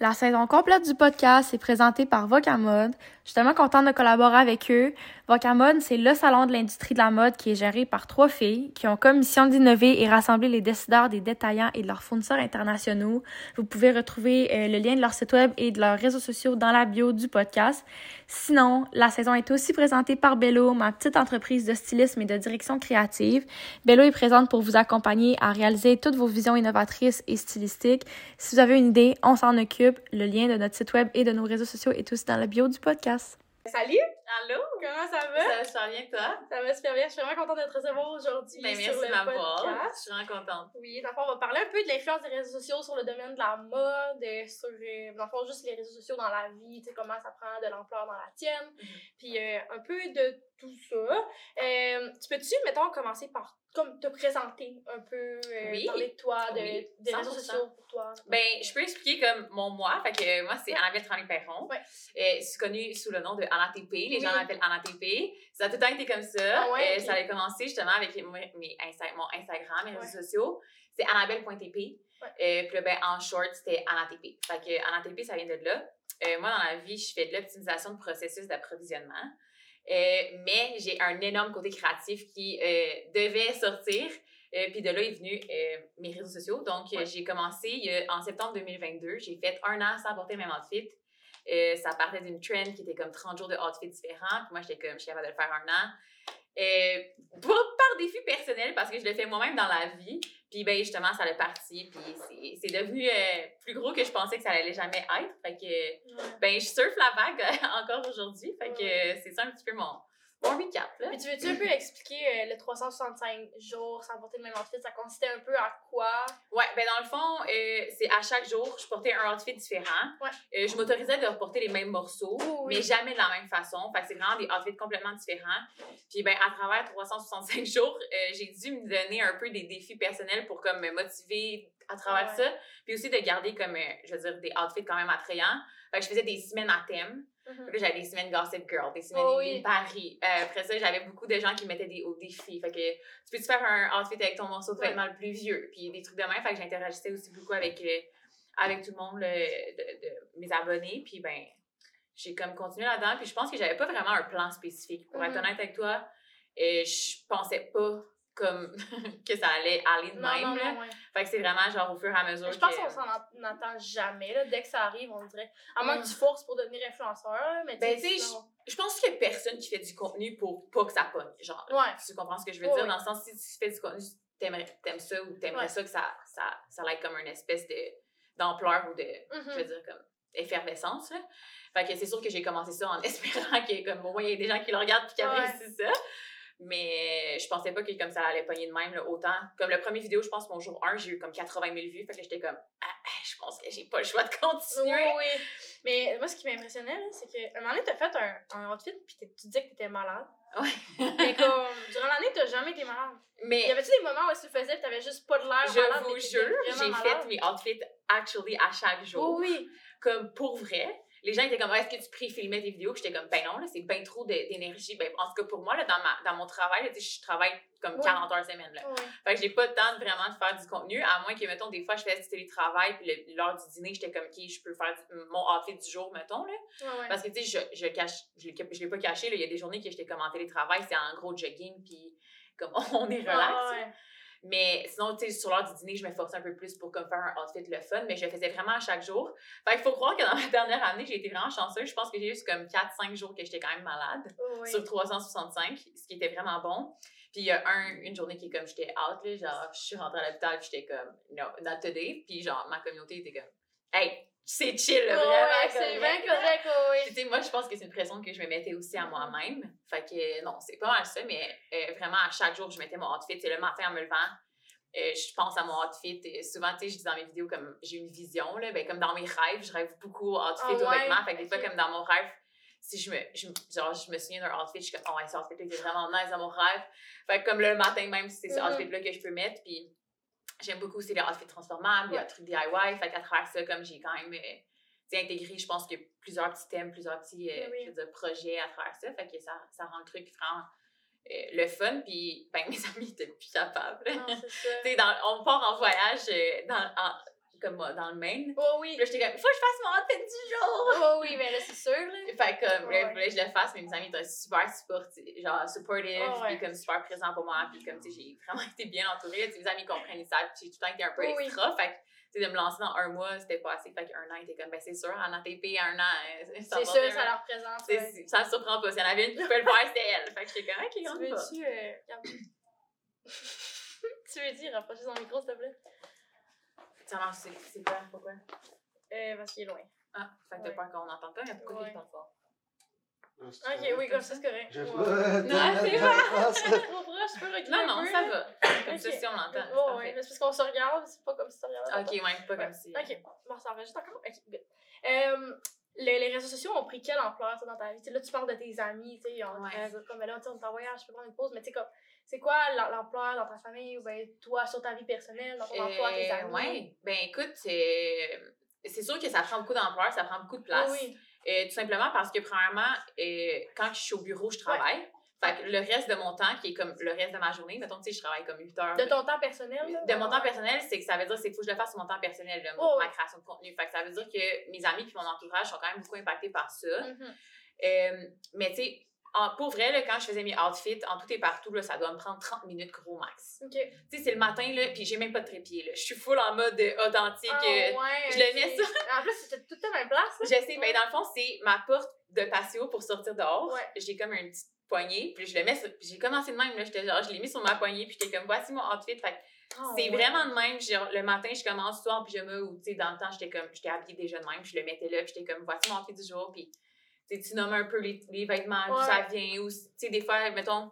La saison complète du podcast est présentée par Vocamode. Je suis tellement contente de collaborer avec eux. Vocamode, c'est le salon de l'industrie de la mode qui est géré par trois filles qui ont comme mission d'innover et rassembler les décideurs des détaillants et de leurs fournisseurs internationaux. Vous pouvez retrouver euh, le lien de leur site web et de leurs réseaux sociaux dans la bio du podcast. Sinon, la saison est aussi présentée par Bello, ma petite entreprise de stylisme et de direction créative. Bello est présente pour vous accompagner à réaliser toutes vos visions innovatrices et stylistiques. Si vous avez une idée, on s'en occupe. Le lien de notre site web et de nos réseaux sociaux est aussi dans la bio du podcast. podcast. ¿Salir? Allô? Comment ça va? Ça va super bien, toi? Ça va super bien. Je suis vraiment contente de te recevoir aujourd'hui Ben, sur merci de le m'avoir. Je suis vraiment contente. Oui, dans le fond, on va parler un peu de l'influence des réseaux sociaux sur le domaine de la mode, euh, sur, euh, dans le fond, juste les réseaux sociaux dans la vie, tu sais, comment ça prend de l'ampleur dans la tienne, Mhm. puis euh, un peu de tout ça. Euh, tu peux-tu, mettons, commencer par comme te présenter un peu, Oui. parler de toi, de, Oui, des réseaux 100%. sociaux pour toi? Ben, je peux expliquer comme mon moi. Fait que moi, c'est Ouais. Annabelle Tremblay-Perron. Ouais. Je suis connue sous le nom de Anna TP. Les gens m'appellent Anna TP. Ça a tout le temps été comme ça. Ah ouais, Euh. Ça a commencé justement avec mes, mes Insta- mon Instagram, mes Ouais. réseaux sociaux. C'est annabelle.tp. Ouais. Euh, puis là, ben, en short, c'était Anna TP. Fait que Anna TP, ça vient de là. Euh, moi, dans la vie, je fais de l'optimisation de processus d'approvisionnement. Mais j'ai un énorme côté créatif qui devait sortir. Euh, puis de là est venu euh, mes réseaux sociaux. Donc, Ouais. j'ai commencé euh, en septembre 2022. J'ai fait un an sans porter le même outfit. Euh, ça partait d'une trend qui était comme 30 jours de outfits différents. Puis moi, j'étais comme, je suis capable de le faire un an. Euh, pas par défi personnel, parce que je le fais moi-même dans la vie. Puis ben justement, ça l'a parti. Puis c'est- c'est devenu euh, plus gros que je pensais que ça allait jamais être. Fait que Ouais. ben, je surfe la vague encore aujourd'hui. Fait que Ouais. c'est ça un petit peu mon, mon recap. Là. Puis tu veux-tu un peu expliquer euh, le 365 jours sans porter le même outfit? Ça consistait un peu à quoi? Ouais, ben dans le fond, euh, c'est à chaque jour, je portais un outfit différent. Ouais. Euh, je m'autorisais de reporter les mêmes morceaux, Oh, oui. mais jamais de la même façon. Fait que c'est vraiment des outfits complètement différents. Puis ben à travers 365 jours, euh, j'ai dû me donner un peu des défis personnels pour comme me motiver à travers Ouais. ça, puis aussi de garder comme euh, je veux dire des outfits quand même attrayants. Fait que je faisais des semaines à thème. Là, j'avais des semaines Gossip Girl, des semaines Oh oui. Paris. Euh, après ça, j'avais beaucoup de gens qui mettaient des hauts défis. Fait que tu peux-tu faire un outfit avec ton morceau de Ouais. vêtement le plus vieux? Puis des trucs de même. Fait que j'interagissais aussi beaucoup avec, euh, avec tout le monde, là, de, de mes abonnés. Puis ben, j'ai comme continué là-dedans. Puis je pense que j'avais pas vraiment un plan spécifique. Pour être Mhm. honnête avec toi, euh, je pensais pas comme que ça allait aller de Non, même. non, là. non, ouais. Fait que c'est vraiment genre au fur et à mesure. Je pense qu'on s'en en- entend jamais. Là. Dès que ça arrive, on dirait. À moins Mm. que tu forces pour devenir influenceur. là, Mais Ben, tu sais, Je pense qu'il y a personne qui fait du contenu pour pas que ça pogne. Genre, Ouais. tu comprends ce que je veux Ouais, dire? Dans le sens, si tu fais du contenu, t'aimes ça ou t'aimerais ça que ça, ça, ça ait comme une espèce d'ampleur ou de, je veux dire, comme effervescence. Là. Fait que c'est sûr que j'ai commencé ça en espérant qu'il y ait comme au moins il y ait des gens qui le regardent puis qui apprécient ça. Mais je pensais pas que comme ça allait pogner de même là, autant. Comme le premier vidéo, je pense, mon jour 1, j'ai eu comme 80 000 vues. Fait que j'étais comme, ah, ah, je pense que j'ai pas le choix de Oui, continuer. oui. Mais moi, ce qui m'impressionnait, c'est qu'à un moment donné, t'as fait un, un outfit, puis tu disais que t'étais malade. Ouais. Mais comme, durant l'année, t'as jamais été malade. Y Mais avait-tu des moments où tu le faisais, t'avais juste pas de l'air malade? je vous jure, j'ai fait mes outfits actually à chaque jour. Oui, oui. comme pour vrai. Les gens étaient comme, est-ce que tu pré-filmais tes vidéos? J'étais comme, ben non, là, c'est bien trop d'énergie. Ben, en tout cas, pour moi, là, dans, ma, dans mon travail, là, je travaille comme Ouais. 40 heures semaine. Là. Fait que j'ai pas le temps de vraiment de faire du contenu, à moins que, mettons, des fois, je fais du télétravail, puis l'heure du dîner, j'étais comme, OK, je peux faire du- mon outfit du jour, mettons, là. Ouais. Parce que, tu sais, je, je cache, je l'ai je l'ai pas caché, là. Il y a des journées que j'étais comme en télétravail, c'est en gros jogging, puis comme, on est relax. Ah. Mais sinon, tu sais, sur l'heure du dîner, je me forçais un peu plus pour comme faire un outfit le fun, mais je le faisais vraiment à chaque jour. Fait qu'il faut croire que dans ma dernière année, j'ai été vraiment chanceuse. Je pense que j'ai eu comme 4-5 jours que j'étais quand même malade Oui. sur 365, ce qui était vraiment bon. Puis il y a un, une journée qui est comme j'étais out, là, genre je suis rentrée à l'hôpital, j'étais comme no, not today. Puis genre ma communauté était comme hey, c'est chill, là, Ouais, vraiment. ouais, c'est bien correct, oui. Tu sais, moi, je pense que c'est une pression que je me mettais aussi à moi-même. Fait que, non, c'est pas mal ça, mais euh, vraiment, à chaque jour, je mettais mon outfit. C'est le matin en me levant, euh, je pense à mon outfit. Et souvent, tu sais, je dis dans mes vidéos, comme j'ai une vision, là, ben, comme dans mes rêves, je rêve beaucoup au outfit, Ah aux ouais? vêtements. Fait que des fois, comme dans mon rêve, si je me, je, genre, je me souviens d'un outfit, je suis comme, oh ouais, ce outfit-là vraiment nice dans mon rêve. Fait que comme le matin même, c'est ce Mhm. outfit-là que je peux mettre. Puis j'aime beaucoup aussi les outfits transformables, Ouais. les trucs DIY. Fait qu'à travers ça, comme j'ai quand même. euh, intégré, je pense que plusieurs petits thèmes, plusieurs petits euh, Oui, oui. je veux dire, projets à travers ça. Fait que ça, ça rend le truc vraiment euh, le fun. Puis, ben, mes amis étaient plus capables. Non, dans- on part en voyage dans, en- comme moi, dans le Maine. Oh oui. Puis là, j'étais comme, faut que je fasse mon outfit du jour! Oh oui, mais là, c'est sûr, là. Fait que, comme, là, Ouais. je le fasse, mais mes amis étaient super supportifs, genre, supportive, Oh ouais. puis comme super présents pour moi, puis comme, tu sais, j'ai vraiment été bien entourée, tu sais, mes amis comprennent, savent, puis j'ai tout le temps été un peu Oh oui. extra, fait que, tu sais, de me lancer dans un mois, c'était pas assez, fait qu'un an, était comme, ben, c'est sûr, en ATP, un an, euh, ça C'est sûr, ça leur représente. c'est- ouais. Ça me surprend pas, s'il y en avait une qui pouvait le faire, c'était elle, fait que j'étais comme, ok, Tu on y va. veux-tu. euh, tu veux dire, rapprocher son micro, s'il te plaît? Ça marche, c'est c'est quoi, pourquoi? Euh, parce qu'il est loin. Ah, fait que t'as peur qu'on n'entende pas, mais pourquoi Ouais. tu parles fort? Ok, oui, comme ça, c'est correct. Je Ouais. Non, c'est Trop proche, tu peux reculer Non, non, ça là? va. Comme ça, si on l'entend. c'est Oh, ouais, mais c'est parce qu'on se regarde, c'est pas comme si tu regardais. Ok, ouais, pas comme si. Ok, bon, ça enregistre encore? Ok, good. Euh, les, les réseaux sociaux ont pris quelle ampleur toi, dans ta vie? Là, tu parles de tes amis, tu sais, on Ouais. euh, comme là, tu sais, on est en voyage, je peux prendre une pause, mais tu sais, comme, c'est quoi l'ampleur dans ta famille ou ben, toi, sur ta vie personnelle, dans ton emploi, tes Euh, amis? ouais. Ben écoute, c'est sûr que ça prend beaucoup d'ampleur, ça prend beaucoup de place. Oui, oui. Euh, tout simplement parce que, premièrement, euh, quand je suis au bureau, je travaille. Fait que le reste de mon temps, qui est comme le reste de ma journée, mettons, tu sais, je travaille comme 8 heures. De ton temps personnel? là? De mon temps personnel, c'est que ça veut dire c'est qu'il faut que je le fasse sur mon temps personnel, là, Oh, ma oui. création de contenu. Fait que ça veut dire que mes amis et mon entourage sont quand même beaucoup impactés par ça. Mhm. Euh, mais tu sais, en- pour vrai, là, quand je faisais mes outfits, en tout et partout, là, ça doit me prendre 30 minutes gros max. Tu sais, c'est le matin, là, puis j'ai même pas de trépied, là. Je suis full en mode authentique. Ah, euh, ouais, je le mets ok. En plus, c'était tout à même place. là. Je sais, mais dans le fond, c'est ma porte de patio pour sortir dehors. Ouais. J'ai comme une petite poignée, puis je le mets sur- j'ai commencé de même, là, j'étais genre, je l'ai mis sur ma poignée, puis j'étais comme, voici mon outfit. Fait Ah, c'est ouais. vraiment de même, genre, le matin, je commence soit en pyjama ou, tu sais, dans le temps, j'étais comme, j'étais habillée déjà de même, je le mettais là, puis j'étais comme, voici mon outfit du jour, puis tu nommes un peu les, les vêtements, d'où Ouais. ça vient, ou, tu sais, des fois, mettons,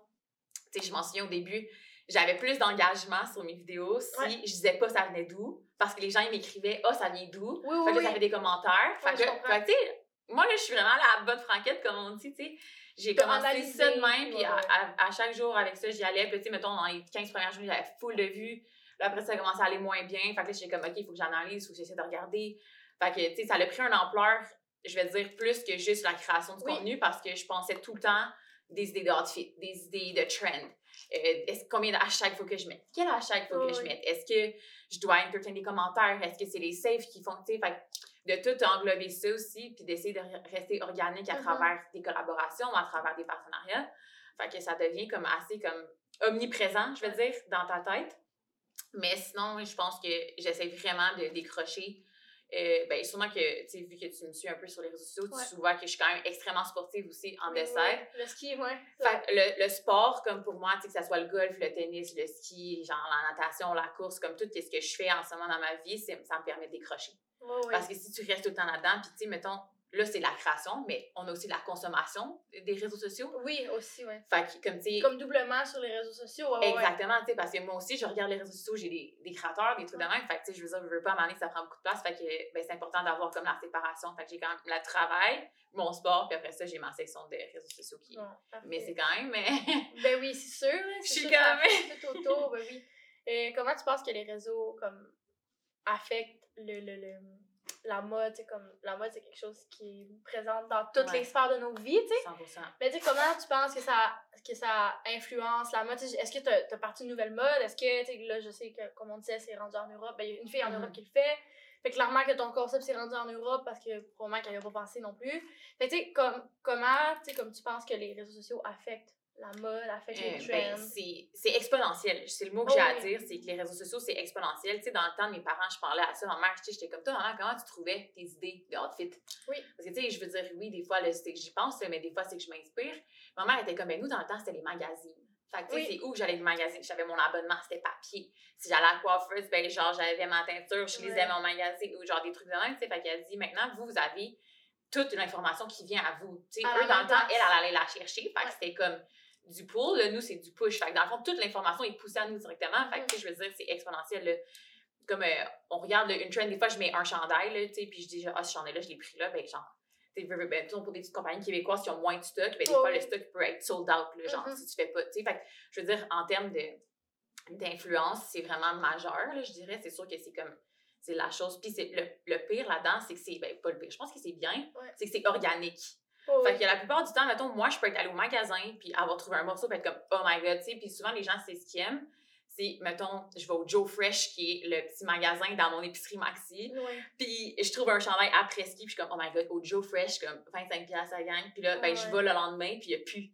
tu sais, je m'en souviens au début, j'avais plus d'engagement sur mes vidéos si Ouais. je disais pas ça venait d'où, parce que les gens, ils m'écrivaient, ah, ça vient d'où, Oui, fait que oui. ça fait des commentaires. Fait que, tu sais, moi, là, je suis vraiment la bonne franquette, comme on dit, tu sais. J'ai commencé analysé, ça de même, puis ouais, à, à- à chaque jour avec ça, j'y allais. Puis, tu sais, mettons, dans les 15 premières journées, j'avais full de vues. Là, après, ça a commencé à aller moins bien. Fait que là, j'étais comme, OK, il faut que j'analyse, faut que j'essaie de regarder. Fait que, tu sais, ça a pris une ampleur, je vais dire, plus que juste la création du Oui. contenu, parce que je pensais tout le temps des idées d'outfit, des idées de trend. Euh, est-ce, combien de hashtags faut que je mette? Quel hashtag faut que je mette? Est-ce que je dois entertain des commentaires? Est-ce que c'est les saves qui font, tu sais, de tout englober ça aussi, puis d'essayer de re- rester organique à Mhm. travers des collaborations, à travers des partenariats. Fait que ça devient comme assez comme omniprésent, je veux dire, dans ta tête. Mais sinon, je pense que j'essaie vraiment de décrocher. Euh, ben, sûrement que, tu sais, vu que tu me suis un peu sur les réseaux sociaux, Ouais. tu vois que je suis quand même extrêmement sportive aussi en Oui, oui. Le ski, ouais. Fait que le, le sport, comme pour moi, tu sais, que ce soit le golf, le tennis, le ski, genre la natation, la course, comme tout ce que je fais en ce moment dans ma vie, ça me permet de décrocher. Ouais, ouais. Parce que si tu restes tout le temps là-dedans, puis tu sais, mettons, là, c'est la création, mais on a aussi la consommation des réseaux sociaux. Oui, aussi, ouais. Fait que, comme tu sais, Comme doublement sur les réseaux sociaux. Ouais. Exactement, tu sais, parce que moi aussi, je regarde les réseaux sociaux, j'ai des, des créateurs, des trucs de même. Fait que, tu sais, je veux dire, je veux pas donné, ça prend beaucoup de place. Fait que, ben, c'est important d'avoir comme la séparation. Fait que j'ai quand même le travail, mon sport, puis après ça, j'ai ma section des réseaux sociaux qui. Mais c'est quand même. mais Ben oui, c'est sûr. là, Je suis quand même- Tout autour, ben oui. Et comment tu penses que les réseaux comme affectent le, le, le- la mode, sais, comme la mode c'est quelque chose qui est présent dans toutes Ouais. les sphères de nos vies, tu sais. 100%. Mais tu sais, comment tu penses que ça, que ça influence la mode? Est-ce que tu as, parti une nouvelle mode? Est-ce que, tu sais, là, je sais que, comme on disait, c'est rendu en Europe. Ben, il y a une fille en Mhm. Europe qui le fait. Fait clairement que ton concept s'est rendu en Europe parce que probablement qu'elle n'y a pas pensé non plus. Fait tu sais, comme, comment, tu sais, comme tu penses que les réseaux sociaux affectent la mode, affectent les Euh, ben, c'est c'est exponentiel. C'est le mot que Oh j'ai à oui. dire, c'est que les réseaux sociaux, c'est exponentiel. Tu sais, dans le temps de mes parents, je parlais à ça. Ma mère, j'étais comme toi, maman, comment tu trouvais tes idées de outfit? Oui. Parce que, tu sais, je veux dire, oui, des fois, c'est que j'y pense, mais des fois, c'est que je m'inspire. Ma mère était comme, ben, nous, dans le temps, c'était les magazines. Fait que, tu sais, Oui. c'est où que j'allais les magazines? J'avais mon abonnement, c'était papier. Si j'allais à la coiffeuse, ben, genre, j'avais ma teinture, je lisais Ouais. mon magazine ou genre des trucs de même, tu sais. Fait qu'elle dit, maintenant, vous, vous avez toute l'information qui vient à vous. Tu sais, À eux, la dans le temps, elle, elle allait la chercher. Fait que c'était comme du pull, là, nous, c'est du push. Fait que dans le fond, toute l'information est poussée à nous directement. Fait que, sais, je veux dire, c'est exponentiel, là. Comme euh, on regarde là, une trend, des fois, je mets un chandail, là, puis je dis, ah, ce chandail-là, je l'ai pris là, ben, genre, ben, pour des petites compagnies québécoises qui ont moins de stock, ben, des fois, le stock peut être sold out, là, genre, Mhm. si tu fais pas, tu sais. Fait que, je veux dire, en termes d'influence, c'est vraiment majeur, là, je dirais. C'est sûr que c'est comme, c'est la chose. Puis c'est le, le pire là-dedans, c'est que c'est, ben, pas le pire, je pense que c'est bien, Ouais. c'est que c'est organique. Oh, Fait oui. que la plupart du temps, mettons, moi, je peux être allée au magasin puis avoir trouvé un morceau puis être comme, oh my god, tu sais. Puis souvent, les gens, c'est ce qu'ils aiment. c'est, mettons, je vais au Joe Fresh, qui est le petit magasin dans mon épicerie Maxi. Puis je trouve un chandail après ski, puis je suis comme, oh my god, au Joe Fresh, comme 25$ à gang. Puis là, ben, je vais le lendemain, puis il n'y a plus de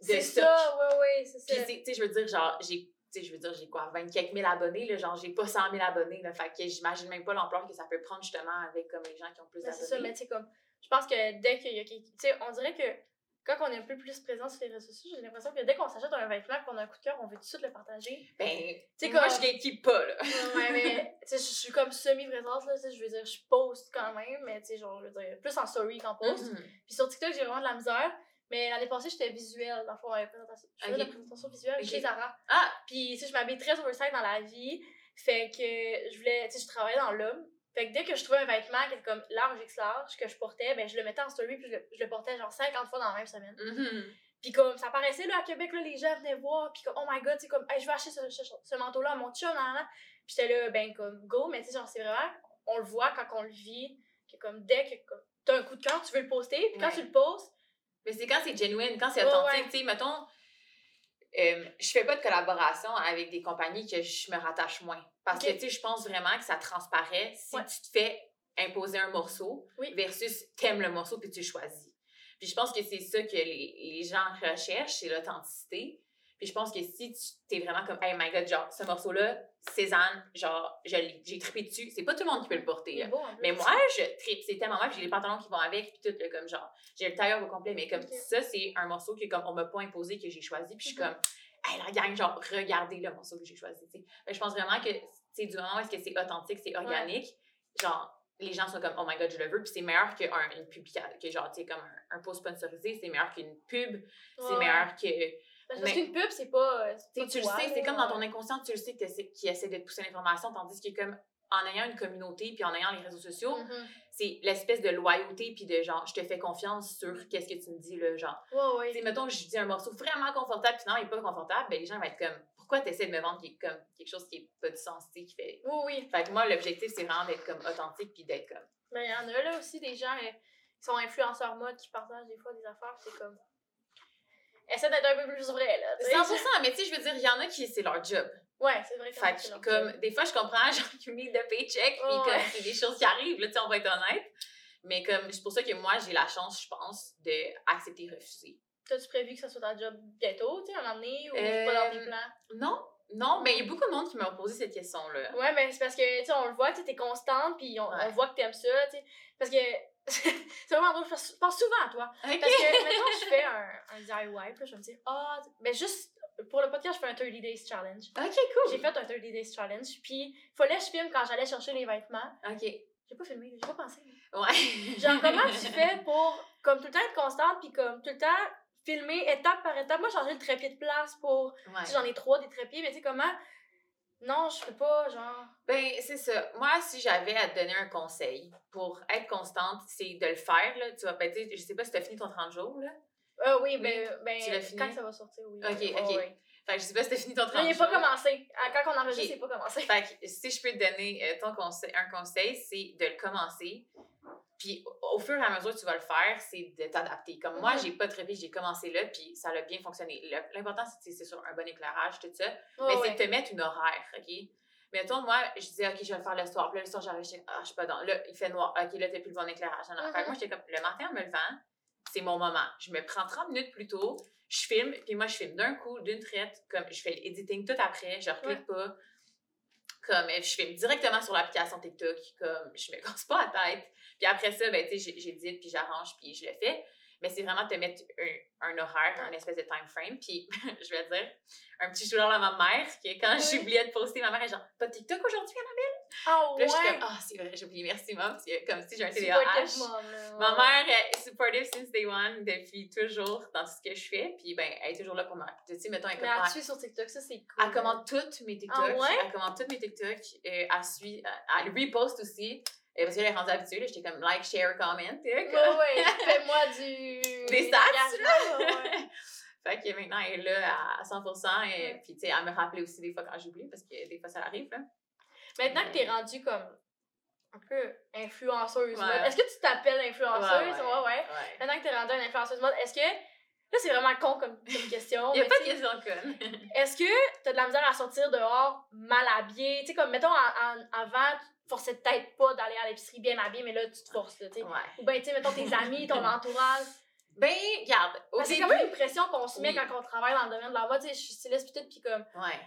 C'est ça, ouais, ouais, c'est Puis, ça. c'est- tu sais, je veux dire, genre, j'ai. Tu sais, je veux dire, j'ai quoi, 20 quelques mille abonnés, là, genre, j'ai pas 100 000 abonnés, là, fait que j'imagine même pas l'ampleur que ça peut prendre, justement, avec, comme, les gens qui ont plus Mais c'est ça, mais d'abonnés. tu sais, comme, je pense que dès qu'il y a quelqu'un. Tu sais, on dirait que quand on est un peu plus présent sur les réseaux sociaux, j'ai l'impression que dès qu'on s'achète un vêtement qu'on a un coup de cœur, on veut tout de suite le partager. Ben, sais, moi, comme- je gatekeep pas, là. Ouais, mais, tu sais, je suis comme semi-présente, là, tu sais, je veux dire, je poste quand même, mais, tu sais, genre, je veux dire, plus en story qu'en post. Mhm. Puis sur TikTok, j'ai vraiment de la misère. Mais l'année passée, j'étais visuelle, dans le fond, à la présentation. Je faisais la présentation visuelle chez Zara. Ah! Puis, tu sais, je m'habille très oversize dans la vie. Fait que je voulais, tu sais, je travaillais dans l'homme. Fait que dès que je trouvais un vêtement qui était comme large, X large, que je portais, ben, je le mettais en story, puis je le, je le portais genre 50 fois dans la même semaine. Mhm. Puis comme, ça paraissait, là, à Québec, là, les gens venaient voir, puis comme, oh my god, tu sais, comme, Hey, je vais acheter ce, ce, ce manteau-là à mon chum, nan, nan. Puis j'étais là, ben, comme, go, mais tu sais, genre, c'est vraiment, on le voit quand on le vit, que comme, dès que t'as un coup de cœur, tu veux le poster, puis quand Ouais. tu le postes, Mais c'est quand c'est genuine, quand c'est Ouais, authentique. ouais. Tu sais, mettons, euh, je fais pas de collaboration avec des compagnies que je me rattache moins. Parce que, tu sais, je pense vraiment que ça transparaît si Ouais. tu te fais imposer un morceau Oui. versus t'aimes le morceau puis tu choisis. Puis je pense que c'est ça que les, les gens recherchent, c'est l'authenticité. Puis je pense que si tu t'es vraiment comme, hey my god, genre, ce morceau-là, Cézanne, genre, j'ai trippé dessus. C'est pas tout le monde qui peut le porter. là. Mais moi, je tripe, c'est tellement moi, puis j'ai les pantalons qui vont avec, puis tout, là, comme genre, j'ai le tailleur au complet, mais comme ça, c'est un morceau que comme on m'a pas imposé, que j'ai choisi, puis je suis Mhm. comme, hey, la gang, genre, regardez le morceau que j'ai choisi, que je pense vraiment que, sais, du moment où est-ce que c'est authentique, c'est organique, genre, les gens sont comme, oh my god, je le veux, puis c'est meilleur qu'une publication, que genre, tu sais, comme un, un post sponsorisé, c'est meilleur qu'une pub, c'est Ouais. meilleur que. Parce mais- qu'une pub, c'est pas. euh, c'est pas tu le sais, c'est comme dans ton ouais. inconscient, tu le sais qui essaie de te pousser l'information, tandis que comme en ayant une communauté puis en ayant les réseaux sociaux, Mhm. c'est l'espèce de loyauté puis de genre je te fais confiance sur qu'est-ce que tu me dis là genre Ouais, ouais. tu sais mettons que je dis un morceau vraiment confortable puis non il est pas confortable ben les gens vont être comme pourquoi tu essaies de me vendre qui est comme quelque chose qui est pas du sens tu sais qui fait Oui, oui. fait que moi l'objectif c'est vraiment d'être comme authentique puis d'être comme Mais il y en a là aussi des gens euh, qui sont influenceurs mode qui partagent des fois des affaires, c'est comme. Essaie d'être un peu plus vrai, là. tu sais. 100% mais tu sais je veux dire il y en a qui c'est leur job Ouais, c'est vrai. fait que comme des fois je comprends genre you need the paycheck puis Ouais. c'est des choses qui arrivent là tu sais on va être honnête mais comme c'est pour ça que moi j'ai la chance je pense d'accepter refuser T'as-tu prévu que ça soit ta job bientôt, tu sais, un moment donné, ou pas dans tes Euh, plans? non non mais il y a beaucoup de monde qui m'a posé cette question là Ouais, mais c'est parce que, tu sais, on le voit, tu t'es constante, puis on, Ouais. on voit que t'aimes ça, tu sais. Parce que, c'est vraiment drôle, je pense, souvent à toi. Ok. Parce que, mettons, je fais un, un DIY, puis je vais me dire, ah, ben juste, pour le podcast, je fais un 30 Days Challenge. Ok, cool. J'ai fait un 30 Days Challenge, puis fallait que je filme quand j'allais chercher les vêtements. Ok. J'ai pas filmé, j'ai pas pensé. Ouais. Genre, comment tu fais pour, comme tout le temps, être constante, puis comme tout le temps, filmer étape par étape? Moi, changer le trépied de place pour. Tu Ouais. sais, j'en ai trois des trépieds, mais tu sais, comment. Non, je peux pas, genre. Ben, c'est ça. Moi, si j'avais à te donner un conseil pour être constante, c'est de le faire, là. Tu vas, ben, tu sais, je sais pas si t'as fini ton 30 jours, là. Ah oui, ben, ben Tu l'as fini? quand ça va sortir, oui. Ok, ok. ouais. Fait que je sais pas si t'as fini ton 30 Non, il jours. n'est pas commencé. Ah, Quand on enregistre, Ok. c'est pas commencé. Fait que si je peux te donner euh, ton conseil, un conseil, c'est de le commencer. Puis au- fur et à mesure que tu vas le faire, c'est de t'adapter. Comme moi, Mhm. j'ai pas trippé, j'ai commencé là, puis ça a bien fonctionné. L'important, c'est c'est sur un bon éclairage, tout ça. Ouais, mais ouais. c'est de te mettre une horaire, OK? Mettons, moi, je disais, OK, je vais le faire le soir. Puis là, le soir, j'arrive, je dis, ah, je suis pas dans. Là, il fait noir. OK, là, t'as plus le bon éclairage. Non, non. Fait Mhm. moi, j'étais comme, le matin, en me levant, c'est mon moment. Je me prends 30 minutes plus tôt, je filme, puis moi, je filme d'un coup, d'une traite, comme je fais l'editing tout après, je reclique pas. Comme, je filme directement sur l'application TikTok, comme, je me casse pas la tête. Puis après ça, ben, j'édite, puis j'arrange, puis je le fais. Mais c'est vraiment te mettre un, un horaire, un espèce de time frame. Puis, je vais dire, un petit shout à ma mère, que quand Oui. j'oubliais de poster, ma mère est genre, pas de TikTok aujourd'hui, Annabelle? Ah Puis là, je suis ouais. comme, ah, c'est vrai, j'ai oublié, merci, maman, parce que comme si j'ai un TDAH. Ma ouais. mère est supportive since day one, depuis toujours, dans tout ce que je fais. Puis, ben, elle est toujours là pour moi. Tu sais, mettons, elle, Mais elle suit sur TikTok, ça c'est cool. elle commente toutes mes TikTok. Ah ouais? Elle commente toutes mes TikTok. euh, elle suit, elle, elle repost aussi. Et parce qu'elle est rendue habituée, là, j'étais comme like, share, comment. comme- ouais, fais-moi du. Des stats, ouais. fait que maintenant, elle est là à 100%. Et Ouais. puis, tu sais, elle me rappelait aussi des fois quand j'oublie, parce que des fois, ça arrive, là. Maintenant que t'es rendue comme un peu influenceuse, mode, est-ce que tu t'appelles influenceuse? Ouais, Ouais. Maintenant que t'es rendue une influenceuse mode, est-ce que Là, c'est vraiment con comme, comme question. Il y a pas de question conne. Est-ce que t'as de la misère à sortir dehors mal habillé? Tu sais, comme, mettons, en, en- avant, forçais peut-être pas d'aller à l'épicerie bien habillé, mais là, tu te forces, tu sais. Ouais. Ou bien, tu sais, mettons, tes amis, ton entourage. Ben, regarde, c'est quand même une pression qu'on se met Oui. quand on travaille dans le domaine de la mode. Tu sais, je suis styliste pis tout, pis comme, Ouais.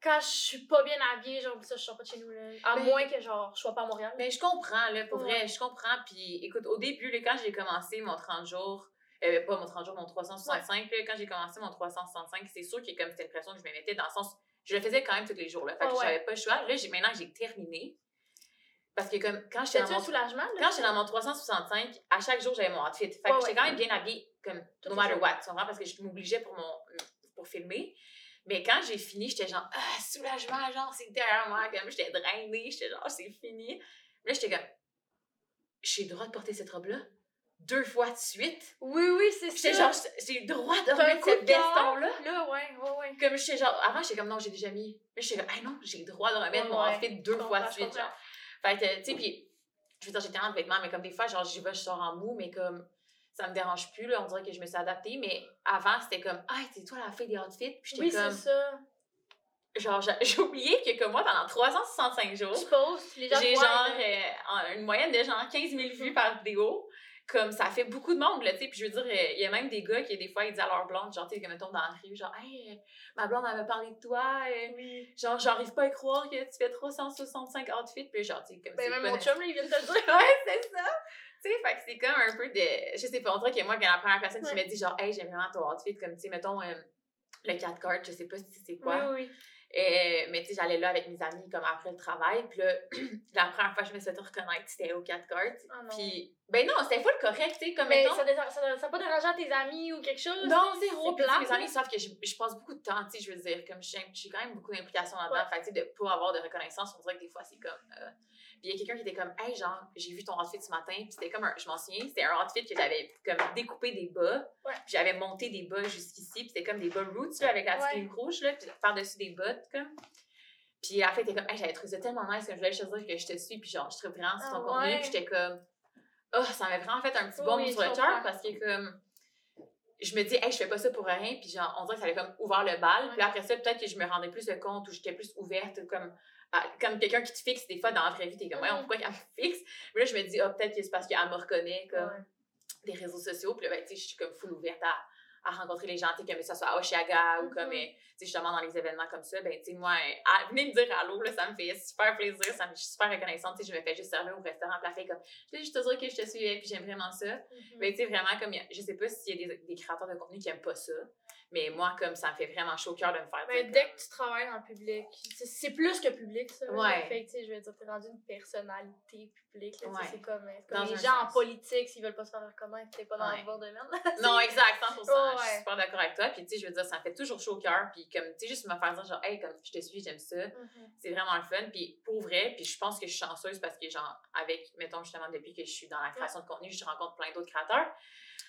quand je suis pas bien habillée, genre, ça, je sors pas de chez nous, là. À Mais- moins que, genre, je sois pas à Montréal. Mais je comprends, là, pour Ouais. vrai, je comprends. Puis écoute, au début, là, quand j'ai commencé mon 30 jours, euh, pas mon 30 jours, mon 365, là, quand j'ai commencé mon 365, c'est sûr que comme c'était une pression que je me mettais dans le sens, je le faisais quand même tous les jours, là. Fait que Ouais, j'avais pas le choix. Là, maintenant que j'ai terminé, parce que comme quand j'étais dans mon soulagement, là? quand j'étais dans mon 365, à chaque jour, j'avais mon outfit. Fait que Ouais, j'étais quand même bien habillée, comme no matter what, tu comprends? Parce que je m'obligeais pour mon pour filmer. Mais quand j'ai fini, j'étais genre, ah, soulagement, genre, c'est derrière moi, comme j'étais drainée, j'étais genre, c'est fini. Mais là, j'étais comme, j'ai le droit de porter cette robe-là? Deux fois de suite. Oui, oui, c'est J'étais ça. genre, j'ai le droit de remettre cette veston-là. Là, ouais, ouais, ouais. Comme j'étais genre, avant, j'étais comme, non, j'ai déjà mis. Mais j'étais comme, ah non, j'ai le droit de remettre Ouais, mon ouais. outfit deux fois de suite, genre. Fait que, tu sais, puis, je veux dire, j'ai tellement de vêtements, mais comme des fois, genre, j'y vais, je sors en mou, mais comme, ça me dérange plus, là, on dirait que je me suis adaptée, mais avant, c'était comme, ah, c'est toi la fille des outfits, puis j'étais Oui, c'est comme, ça. genre, j'ai oublié que, comme moi, pendant 365 jours, poses, les gens j'ai genre là. euh, une moyenne de genre 15 000 vues par vidéo. Comme ça fait beaucoup de monde, là, tu sais. Puis je veux dire, il y a même des gars qui, des fois, ils disent à leur blonde, genre, tu sais, mettons dans la rue, genre, hey, ma blonde, elle m'a parlé de toi. euh, Oui. genre, j'arrive pas à croire que tu fais 365 outfits. Puis genre, tu sais, comme Ben, c'est même mon chum, il vient de te dire. Ouais, c'est ça. Tu sais, fait que c'est comme un peu de. Je sais pas, on dirait que moi, quand la première personne qui Ouais. me dit, genre, hey, j'aime vraiment ton outfit, comme, tu sais, mettons, euh, le 4 card, je sais pas si c'est quoi. Oui, oui. Euh, mais tu sais, j'allais là avec mes amis comme après le travail. Puis là, la première fois que je me suis fait reconnaître, c'était au 4 cartes. Non. Puis, ben non, c'était full correct, tu sais, comme Mais mettons. ça, dé- ça, ça, ça a pas dérangé à tes amis ou quelque chose? Non, sais, zéro. C'est Puis mes amis savent que je, je passe beaucoup de temps, tu sais, je veux dire, comme j'ai quand même beaucoup d'implications là-dedans. Ouais. Fait tu sais, de pas avoir de reconnaissance, on dirait que des fois, c'est comme. euh, Puis il y a quelqu'un qui était comme, hey, genre, j'ai vu ton outfit ce matin. Puis c'était comme un, je m'en souviens, c'était un outfit que j'avais comme découpé des bas. Ouais. Puis j'avais monté des bas jusqu'ici. Puis c'était comme des bas roots, là, avec la petite Ouais. rouge, là. Puis par-dessus des bottes, comme. Puis fin, t'es comme, hey, j'avais trouvé ça tellement nice que je voulais dire que je te suis. Puis genre, je trouve vraiment sur ton Ah contenu. ouais. Puis j'étais comme, oh, ça m'a vraiment fait un petit bon oui, sur le cœur parce que comme je me dis, hey, je fais pas ça pour rien, puis genre, on dirait que ça avait comme ouvert le bal. Puis après ça, peut-être que je me rendais plus compte ou j'étais plus ouverte, comme, comme quelqu'un qui te fixe, des fois, dans la vraie vie, t'es comme, ouais, pourquoi qu'elle me fixe? Mais là, je me dis, ah, peut-être que c'est parce qu'elle me reconnaît, comme, Ouais. des réseaux sociaux. Puis là, ben, tu sais, je suis comme full ouverte à, à rencontrer les gens, tu sais, que ça soit à Oshiaga ou comme, Mhm. tu sais, justement, dans les événements comme ça, ben, tu sais, moi, à- venez me dire allô, là, ça me fait super plaisir, ça me, je suis super reconnaissante, tu sais, je me fais juste servir au restaurant, puis comme, je juste te dire que je te suivais, puis j'aime vraiment ça. Mhm. Mais tu sais, vraiment, comme, je sais pas s'il y a des, des créateurs de contenu qui aiment pas ça, mais moi, comme, ça me fait vraiment chaud au cœur de me faire Ben, dire dès comme- que tu travailles dans le public, c'est- plus que public, ça. Ouais. Fait que, je veux dire, t'es rendu une personnalité publique. Ouais. C'est comme, euh, comme les gens en politique, s'ils veulent pas se faire reconnaître, t'es pas dans Ouais. le bon domaine. Non, exact, 100%. Ouais, Je suis super d'accord avec toi. Puis, tu sais, je veux dire, ça me fait toujours chaud au cœur. Puis, comme, tu sais, juste me faire dire, genre, hey, comme, je te suis, j'aime ça. Mhm. C'est vraiment le fun. Puis, pour vrai, puis je pense que je suis chanceuse parce que, genre, avec, mettons, justement, depuis que je suis dans la création de contenu, je rencontre plein d'autres créateurs.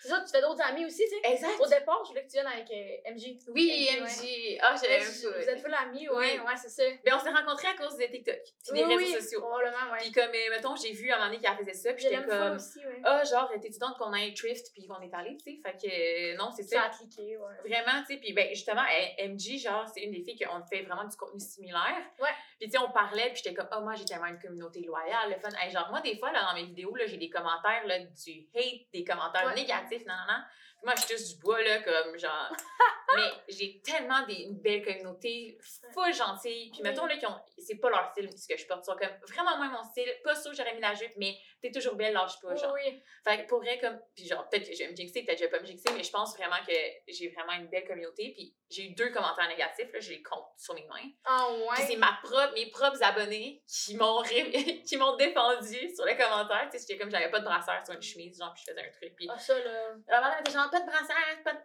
C'est ça, tu fais d'autres amis aussi, tu sais. Exact. Au départ, je voulais que tu viennes avec euh, MJ. Oui, ouais. MJ. Ah, Ouais, j'aime vous êtes full amis, ouais, Oui. ouais, c'est ça. Mais on s'est rencontrés à cause des TikTok. Puis des Oui, réseaux oui, sociaux. Probablement, ouais. Puis, comme, euh, mettons, j'ai vu à un moment donné qu'elle faisait ça. Puis, j'étais comme, aussi, ouais. ah, genre, t'es-tu donc qu'on aille thrift, puis qu'on est allé, tu sais. Fait que, euh, non, c'est Ça ça. a cliqué, ouais. Vraiment, tu sais, puis ben, justement, MJ, genre, c'est une des filles qu'on fait vraiment du contenu similaire. Ouais. Puis tu sais, on parlait, puis j'étais comme, oh, moi, j'ai tellement une communauté loyale, le fun. Hey, genre, moi, des fois, là, dans mes vidéos, là, j'ai des commentaires, là, du hate, des commentaires Ouais. Négatifs, non, non, non. Moi, je touche du bois, là, comme, genre... mais j'ai tellement des, une belle communauté, full gentille. Puis Oui. mettons, là, qui ont... C'est pas leur style, ce que je porte. Ils sont comme, vraiment moins mon style. Pas sûr que j'aurais mis la jupe, mais t'es toujours belle, lâche pas, genre. oui. Fait que pour vrai, comme. Puis genre, peut-être que je vais me jinxer, peut-être que je vais pas me jinxer, mais je pense vraiment que j'ai vraiment une belle communauté. Puis j'ai eu deux commentaires négatifs, là, je les compte sur mes mains. Ah, Puis c'est ouais. ma propre, mes propres abonnés qui m'ont ré- qui m'ont défendu sur les commentaires. Tu sais, j'étais comme j'avais pas de brassière sur une chemise, genre, puis je faisais un truc. Puis Ah, ça, là. la madame était genre, pas de brassière, pas de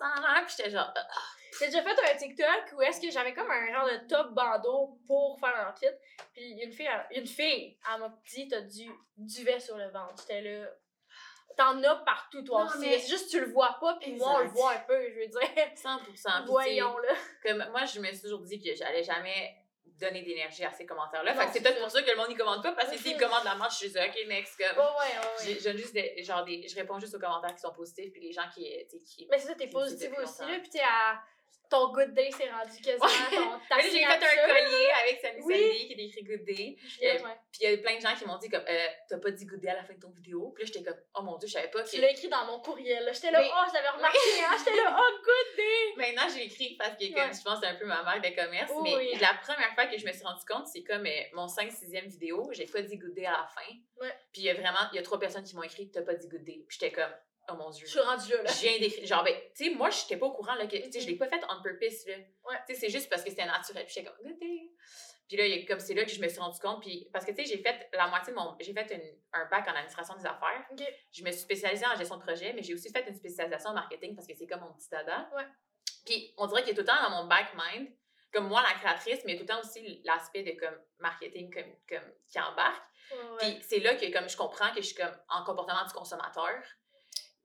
nan, nan. Puis j'étais genre, ah, J'ai déjà fait un TikTok où est-ce que j'avais comme un genre de top bandeau pour faire un outfit. Puis une fille, une fille, elle m'a dit t'as du duvet sur le ventre. J'étais là. T'en as partout, toi Non, aussi. mais- C'est juste que tu le vois pas, puis moi, on le voit un peu, je veux dire. 100%. Puis, tu sais, Voyons, là. comme moi, je me suis toujours dit que j'allais jamais donner d'énergie à ces commentaires-là. Fait que c'est peut-être pour ça que le monde, il commente pas, parce que s'ils commandent la marche, je suis OK, next, comme. Ouais, ouais, ouais. Je juste des, genre des, je réponds juste aux commentaires qui sont positifs, puis les gens qui, qui Mais c'est ça, t'es positive aussi, là. Puis sais, à- ton good day, c'est rendu quasiment ton, j'ai fait un collier avec Sammy Oui. Qui est écrit Good Day. Ouais. Puis il y a plein de gens qui m'ont dit comme euh, t'as pas dit Good Day à la fin de ton vidéo. Puis là j'étais comme oh mon dieu, je savais pas que Tu l'as écrit dans mon courriel. J'étais là, Mais- oh, je l'avais remarqué, hein. J'étais là, oh, good day. Maintenant, j'ai écrit parce que comme, Ouais. je pense que c'est un peu ma marque de commerce. Mais oui. la première fois que je me suis rendu compte, c'est comme euh, mon 5-6e vidéo, j'ai pas dit good day à la fin. Puis il y a vraiment, il y a trois personnes qui m'ont écrit t'as pas dit good day. Puis j'étais comme, oh mon dieu. Je suis rendue là. Je viens d'écrire. Genre, ben, tu sais, moi, j'étais pas au courant, là, que, tu sais, je l'ai pas fait on purpose, là. Ouais. Tu sais, c'est juste parce que c'était naturel. Puis j'étais comme, good day. Puis là, comme c'est là que je me suis rendu compte. Puis, parce que, tu sais, j'ai fait la moitié de mon. J'ai fait une- un bac en administration des affaires. Je me suis spécialisée en gestion de projet, mais j'ai aussi fait une spécialisation en marketing parce que c'est comme mon petit dada. Ouais. Puis, on dirait qu'il y a tout le temps dans mon back mind, comme moi, la créatrice, mais tout le temps aussi l'aspect de comme marketing comme, comme, qui embarque. Ouais. Puis c'est là que comme je comprends que je suis comme en comportement du consommateur,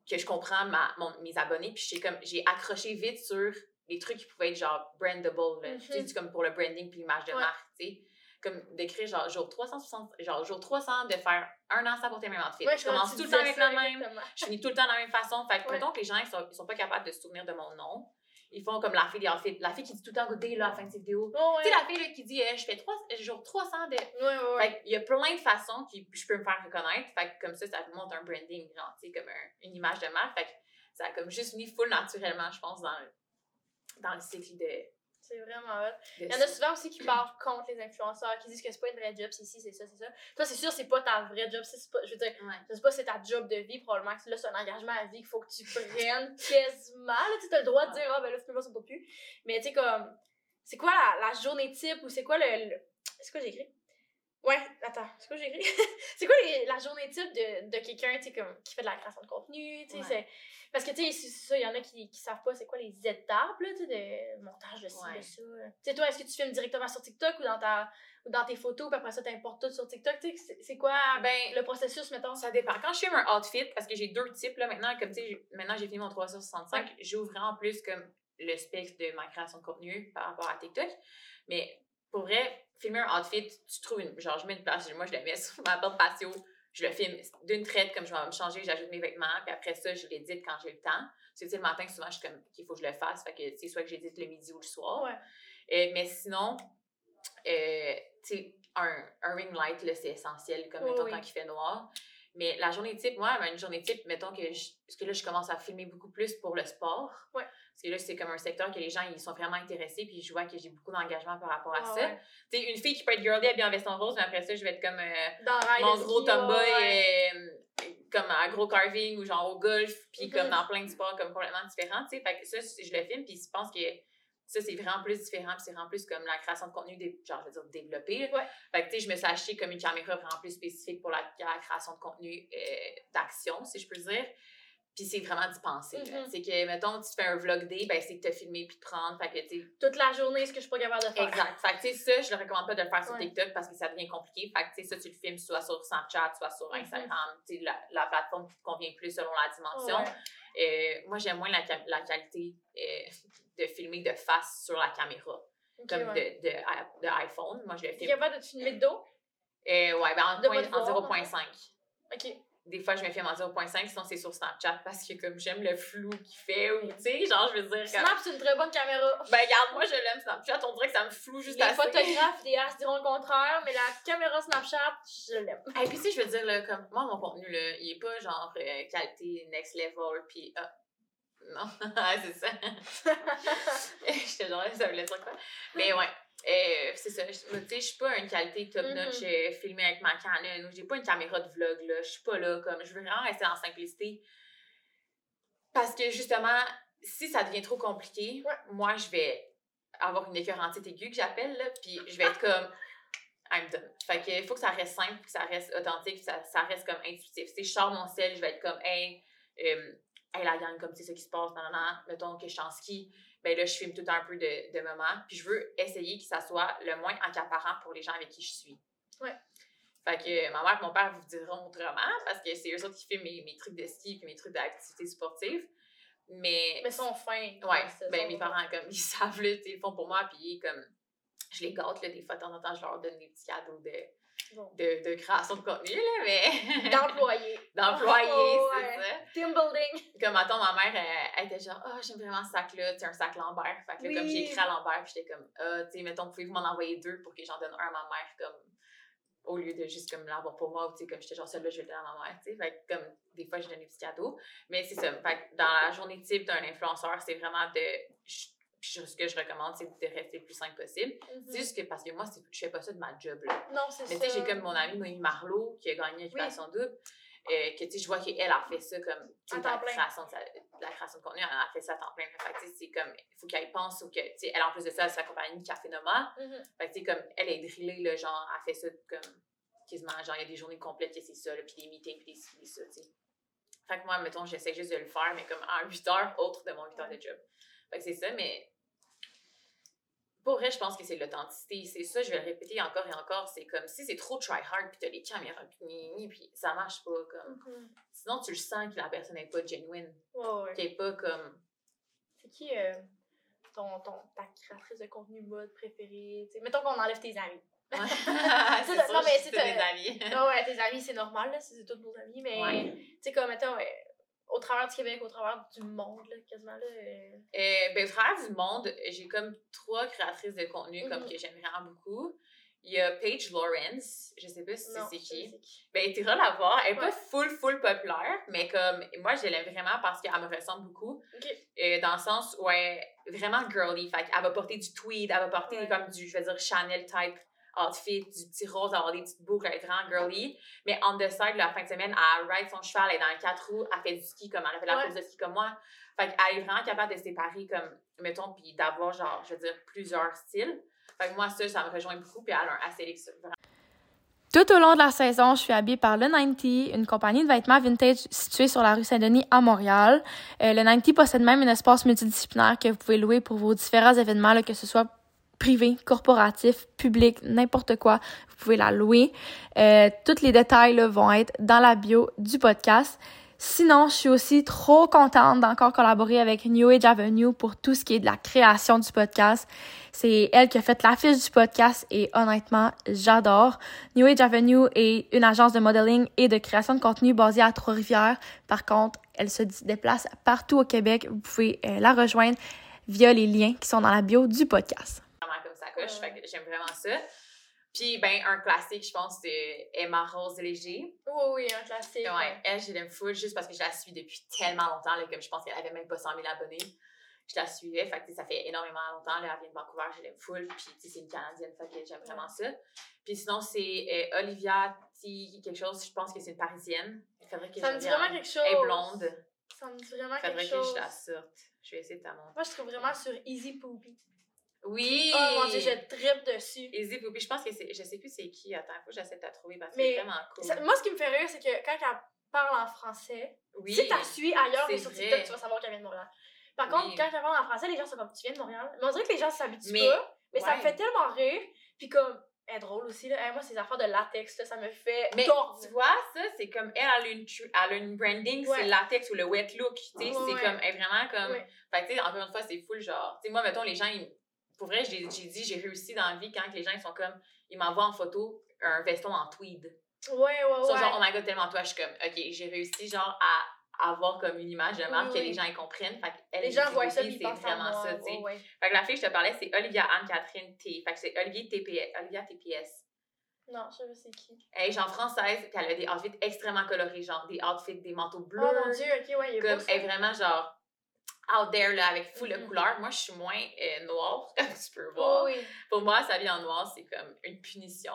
que je comprends ma, mon- mes abonnés, puis j'ai comme j'ai accroché vite sur les trucs qui pouvaient être genre brandable, là. Tu sais, comme pour le branding puis l'image de Ouais. marque, tu sais. Comme d'écrire genre jour 360, genre jour 300 de faire un an sans porter le même outfit. Ouais, je commence tout le temps avec le même, je finis tout le temps de la même façon. Fait que Ouais. mettons que les gens ils sont, ils sont pas capables de se souvenir de mon nom. Ils font comme la fille des outfits. La fille qui dit tout le temps day là, à la fin de ses vidéos. Ouais. Tu sais, la fille là, qui dit euh, je fais trois, jour 300 de Ouais, ouais, ouais. fait qu'il y a plein de façons que je peux me faire reconnaître. Fait que comme ça, ça montre un branding, genre, tu sais, comme un- une image de marque. Fait que ça a comme juste mis full naturellement, je pense, dans dans le cycle de. C'est vraiment hot. Il y en a souvent aussi qui parlent contre les influenceurs, qui disent que c'est pas une vraie job, c'est ci, c'est ça, c'est ça. Toi, c'est sûr, c'est pas ta vraie job. c'est pas, je veux dire, Ouais. je sais pas, c'est ta job de vie, probablement que là, c'est un engagement à vie qu'il faut que tu prennes quasiment. Là, tu as le droit de dire, ah, ben là, finalement, ça me tente plus. Mais tu sais, comme, c'est quoi la, la journée type ou c'est quoi le. le- C'est quoi j'ai écrit? Ouais, attends, c'est quoi j'ai écrit? c'est quoi les- la journée type de, de quelqu'un, tu comme, qui fait de la création de contenu, tu sais, Ouais. c'est. Parce que, tu sais, il y en a qui, qui savent pas c'est quoi les étapes, là, tu de montage de ci, Ouais. de ça. Tu sais, toi, est-ce que tu filmes directement sur TikTok ou dans, ta, ou dans tes photos, puis après ça, t'importes tout sur TikTok, tu c'est- quoi Ben, le processus, mettons? ça dépend. Quand je filme un outfit, parce que j'ai deux types, là, maintenant, comme tu sais, j'ai- maintenant, j'ai fini mon 365, j'ouvre vraiment plus comme le spectre de ma création de contenu par rapport à TikTok. Mais pour vrai, filmer un outfit, tu trouves une. Genre, je mets une place, moi, je le mets sur ma porte patio, je le filme d'une traite, comme je vais me changer, j'ajoute mes vêtements, puis après ça, je l'édite quand j'ai le temps. Que, sais, le matin, souvent, je suis comme, qu'il faut que je le fasse, fait que, tu soit que j'édite le midi ou le soir. Ouais. Euh, mais sinon, euh, tu sais, un, un ring light, là, c'est essentiel, comme mettons oui. quand il fait noir. Mais la journée type, moi, ben, une journée type, mettons que je, parce que là, je commence à filmer beaucoup plus pour le sport. Ouais. Parce que là, c'est comme un secteur que les gens, ils sont vraiment intéressés, puis je vois que j'ai beaucoup d'engagement par rapport à Ah ça. ouais. Tu sais, une fille qui peut être girly, habillée en veston rose, mais après ça, je vais être comme euh, Dans mon gros tomboy, ouais, euh, comme à gros carving ou genre au golf, puis comme dans plein de sports comme complètement différents, tu sais. Fait que ça, je le filme, puis je pense que ça, c'est vraiment plus différent, puis c'est vraiment plus comme la création de contenu, genre, je veux dire, développée. là. Ouais. Fait que, tu sais, je me suis acheté comme une caméra vraiment plus spécifique pour la, la création de contenu euh, d'action, si je peux dire. Puis c'est vraiment d'y penser. là. Mhm. C'est que, mettons, tu fais un vlog day, ben c'est de te filmer puis de prendre. Fait que, tu Toute la journée, ce que je suis pas capable de faire. Exact. Fait que, tu sais, ça, je le recommande pas de le faire sur Ouais. TikTok parce que ça devient compliqué. Fait que, tu sais, ça, tu le filmes soit sur Snapchat, soit sur Mhm. Instagram, tu sais, la, la plateforme qui te convient plus selon la dimension. Ouais. Euh, moi, j'aime moins la, qualité euh, de filmer de face sur la caméra, Ok, comme ouais. de, de, de iPhone. Moi, je le filme. capable de te filmer de dos? Euh, ouais, ben en, De point- pas te en voir, 0.5. Ok. Des fois, je me filme en 0.5, sinon c'est sur Snapchat parce que comme j'aime le flou qu'il fait ou, tu sais, genre, je veux dire, comme... Snap, c'est une très bonne caméra. Ben, regarde, moi, je l'aime Snapchat, on dirait que ça me floue juste Les assez. photographes idéastes diront le contraire, mais la caméra Snapchat, je l'aime. Et puis, tu je veux dire, là, comme moi, mon contenu, là, il est pas genre euh, qualité next level, puis ah, non, c'est ça. J'étais genre, ça voulait dire quoi? Mais ouais, euh, c'est ça. Je- je suis pas une qualité top notch Mhm. euh, filmée avec ma Canon ou j'ai pas une caméra de vlog, là. Je suis pas là, comme, je veux vraiment rester en simplicité. Parce que justement, si ça devient trop compliqué, Ouais. moi, je vais avoir une écœurantite aiguë que j'appelle, là, puis je vais être comme. I'm done. Fait que faut que ça reste simple, que ça reste authentique, que ça, ça reste comme intuitif. Si je sors mon sel, je vais être comme, hey, euh, hey la gang, comme c'est ça qui se passe, nan. mettons que je suis en ski, ben là, je filme tout un peu de, de moments, puis je veux essayer que ça soit le moins accaparant pour les gens avec qui je suis. Ouais. Fait que ma mère et mon père vous diront autrement, parce que c'est eux autres qui filment mes, mes trucs de ski puis mes trucs d'activité sportive. Mais, Mais ils sont fins. ouais, ben mes parents, comme, ils savent, là, ils le font pour moi, puis comme, je les gâte, là, des fois, de temps en temps, je leur donne des petits cadeaux de. De, de création de contenu, là, mais... D'employés. D'employés, Oh, c'est ouais. ça. Team building. Comme, attends, ma mère, elle, elle était genre, ah, j'aime vraiment ce sac-là, c'est un sac Lambert. Fait que là, comme j'ai écrit à Lambert, puis j'étais comme, ah, tu sais, mettons, pouvez-vous m'en envoyer deux pour que j'en donne un à ma mère, comme, au lieu de juste, comme, l'avoir pour moi, ou, tu sais, comme j'étais genre, celle-là, je vais le donner à ma mère, tu sais. Fait que, comme, des fois, je donne des petits cadeaux. Mais c'est ça. Fait que dans la journée type d'un influenceur, c'est vraiment de. je- je- ce que je recommande, c'est de rester le plus simple possible. C'est juste que, parce que moi, je fais pas ça de ma job, là. Non, c'est ça. Mais tu sais, j'ai comme mon amie Noémie Marlowe qui a gagné Occupation Double, euh, que tu sais, je vois qu'elle a fait ça comme À de la création de, sa- la création de contenu, elle a fait ça à temps plein. Fait tu sais, c'est comme, il faut qu'elle pense ou que, tu sais, elle en plus de ça, elle sa compagnie Café Noma. Mhm. Fait que tu sais, comme, elle est drillée, là, genre, elle fait ça comme, quasiment, genre, il y a des journées complètes que c'est ça, là, puis des meetings, puis des ça, tu sais. Fait que moi, mettons, j'essaie juste de le faire, mais comme en 8 heures, autre de mon 8 heures de job. Fait que c'est ça, mais pour vrai, je pense que c'est l'authenticité. C'est ça, je vais le répéter encore et encore. C'est comme si c'est trop try hard, puis t'as les caméras, puis puis ça marche pas. Comme... Mhm. Sinon, tu le sens que la personne n'est pas genuine, Ouais, ouais. qu'elle est pas comme. C'est qui euh, ton, ton, ta créatrice de contenu mode préférée? T'sais, mettons qu'on enlève tes amis. c'est non, mais c'est un- amis. Ah ouais, tes amis, c'est normal, là, c'est tous nos amis, mais Ouais. tu sais, comme, mettons, euh, au travers du Québec, au travers du monde, là, quasiment, là. euh, Euh, ben, au travers du monde, j'ai comme trois créatrices de contenu comme Mhm. que j'aime vraiment beaucoup. Il y a Paige Lawrence, je sais pas si c'est qui. qui. Ben, tu iras la voir. Elle est Ouais. pas full, full populaire, mais comme, moi, je l'aime vraiment parce qu'elle me ressemble beaucoup. Euh, dans le sens où elle est vraiment girly. Fait qu'elle va porter du tweed, elle va porter Ouais. comme du, je vais dire, Chanel type outfit, du petit rose, avoir des petites boucles, est vraiment girly. Mais on the side, la fin de semaine, elle ride son cheval, elle est dans le quatre roues, elle fait du ski comme elle fait la course de ski comme moi. Fait qu'elle est vraiment capable de se séparer comme, mettons, puis d'avoir genre, je veux dire, plusieurs styles. Fait que moi, ça, ça me rejoint beaucoup, puis elle a un assez vraiment Tout au long de la saison, je suis habillée par le 90, une compagnie de vêtements vintage située sur la rue Saint-Denis à Montréal. Euh, le 90 possède même un espace multidisciplinaire que vous pouvez louer pour vos différents événements, là, que ce soit privé, corporatif, public, n'importe quoi, vous pouvez la louer. Euh, tous les détails là, vont être dans la bio du podcast. Sinon, je suis aussi trop contente d'encore collaborer avec New Age Avenue pour tout ce qui est de la création du podcast. C'est elle qui a fait l'affiche du podcast et honnêtement, j'adore. New Age Avenue est une agence de modeling et de création de contenu basée à Trois-Rivières. Par contre, elle se déplace partout au Québec. Vous pouvez euh, la rejoindre via les liens qui sont dans la bio du podcast. Ouais. Fait que j'aime vraiment ça. Puis, ben, un classique, je pense, c'est Emma Rose Léger. Oui, oui, un classique. Ouais, elle, je l'aime full juste parce que je la suis depuis tellement longtemps, là, comme je pense qu'elle avait même pas 100 000 abonnés. Je la suivais, fait que ça fait énormément longtemps, là, elle vient de Vancouver, je l'aime full, puis c'est une Canadienne, fait que j'aime vraiment ça. Puis sinon, c'est euh, Olivia T. quelque chose, je pense que c'est une Parisienne. Faudrait que Ça me dit vraiment quelque chose. Elle est blonde, Ça me dit vraiment il faudrait quelque que chose. je la sorte. Je vais essayer de t'annoncer. Moi, je trouve vraiment sur Easy Poopy. Oui! Oh mon dieu, je trippe dessus. Easy Poopy, je pense que c'est, je sais plus c'est qui, attends, faut que j'essaie de la trouver parce que c'est vraiment cool. Ça- moi, ce qui me fait rire, c'est que quand elle parle en français, oui, si tu la suis ailleurs, mais sur. TikTok, tu vas savoir qu'elle vient de Montréal. Par contre, Oui. quand elle parle en français, les gens sont comme tu viens de Montréal? Mais on dirait que les gens s'habituent Mais- pas. Mais ça me fait tellement rire. Puis comme, elle est drôle aussi. Là. Moi, ces affaires de latex, là, ça me fait Mais tordre. tu vois, ça, c'est comme elle, elle a une, elle a une branding, Ouais. c'est le latex ou le wet look. Tu sais, Ouais, c'est ouais. comme, elle est vraiment comme. Fait que, tu sais, encore une fois, c'est full genre. Tu sais, moi, mettons, les gens, ils- pour vrai, j'ai dit, j'ai réussi dans la vie quand les gens, ils sont comme, ils m'envoient en photo un veston en tweed. Ouais, ouais, ouais. genre, oh my god, tellement toi, je suis comme, ok, j'ai réussi, genre, à avoir comme une image de marque Oui, que oui. les gens, ils comprennent. Fait elle, les gens voient ça, c'est vraiment moi. ça, tu sais. ouais. Fait que la fille que je te parlais, c'est Olivia Anne-Catherine T. Fait que c'est Olivier TPS, Olivia TPS. Non, je sais pas c'est qui. Elle est genre française, puis elle a des outfits extrêmement colorés, genre des outfits, des manteaux bleus. Oh mon dieu, ok, ouais, il est beau. comme ça. elle est vraiment genre out there là avec full de Mhm. couleurs. Moi, je suis moins euh, noire, comme tu peux voir. oui. Pour moi, s'habiller en noir, c'est comme une punition.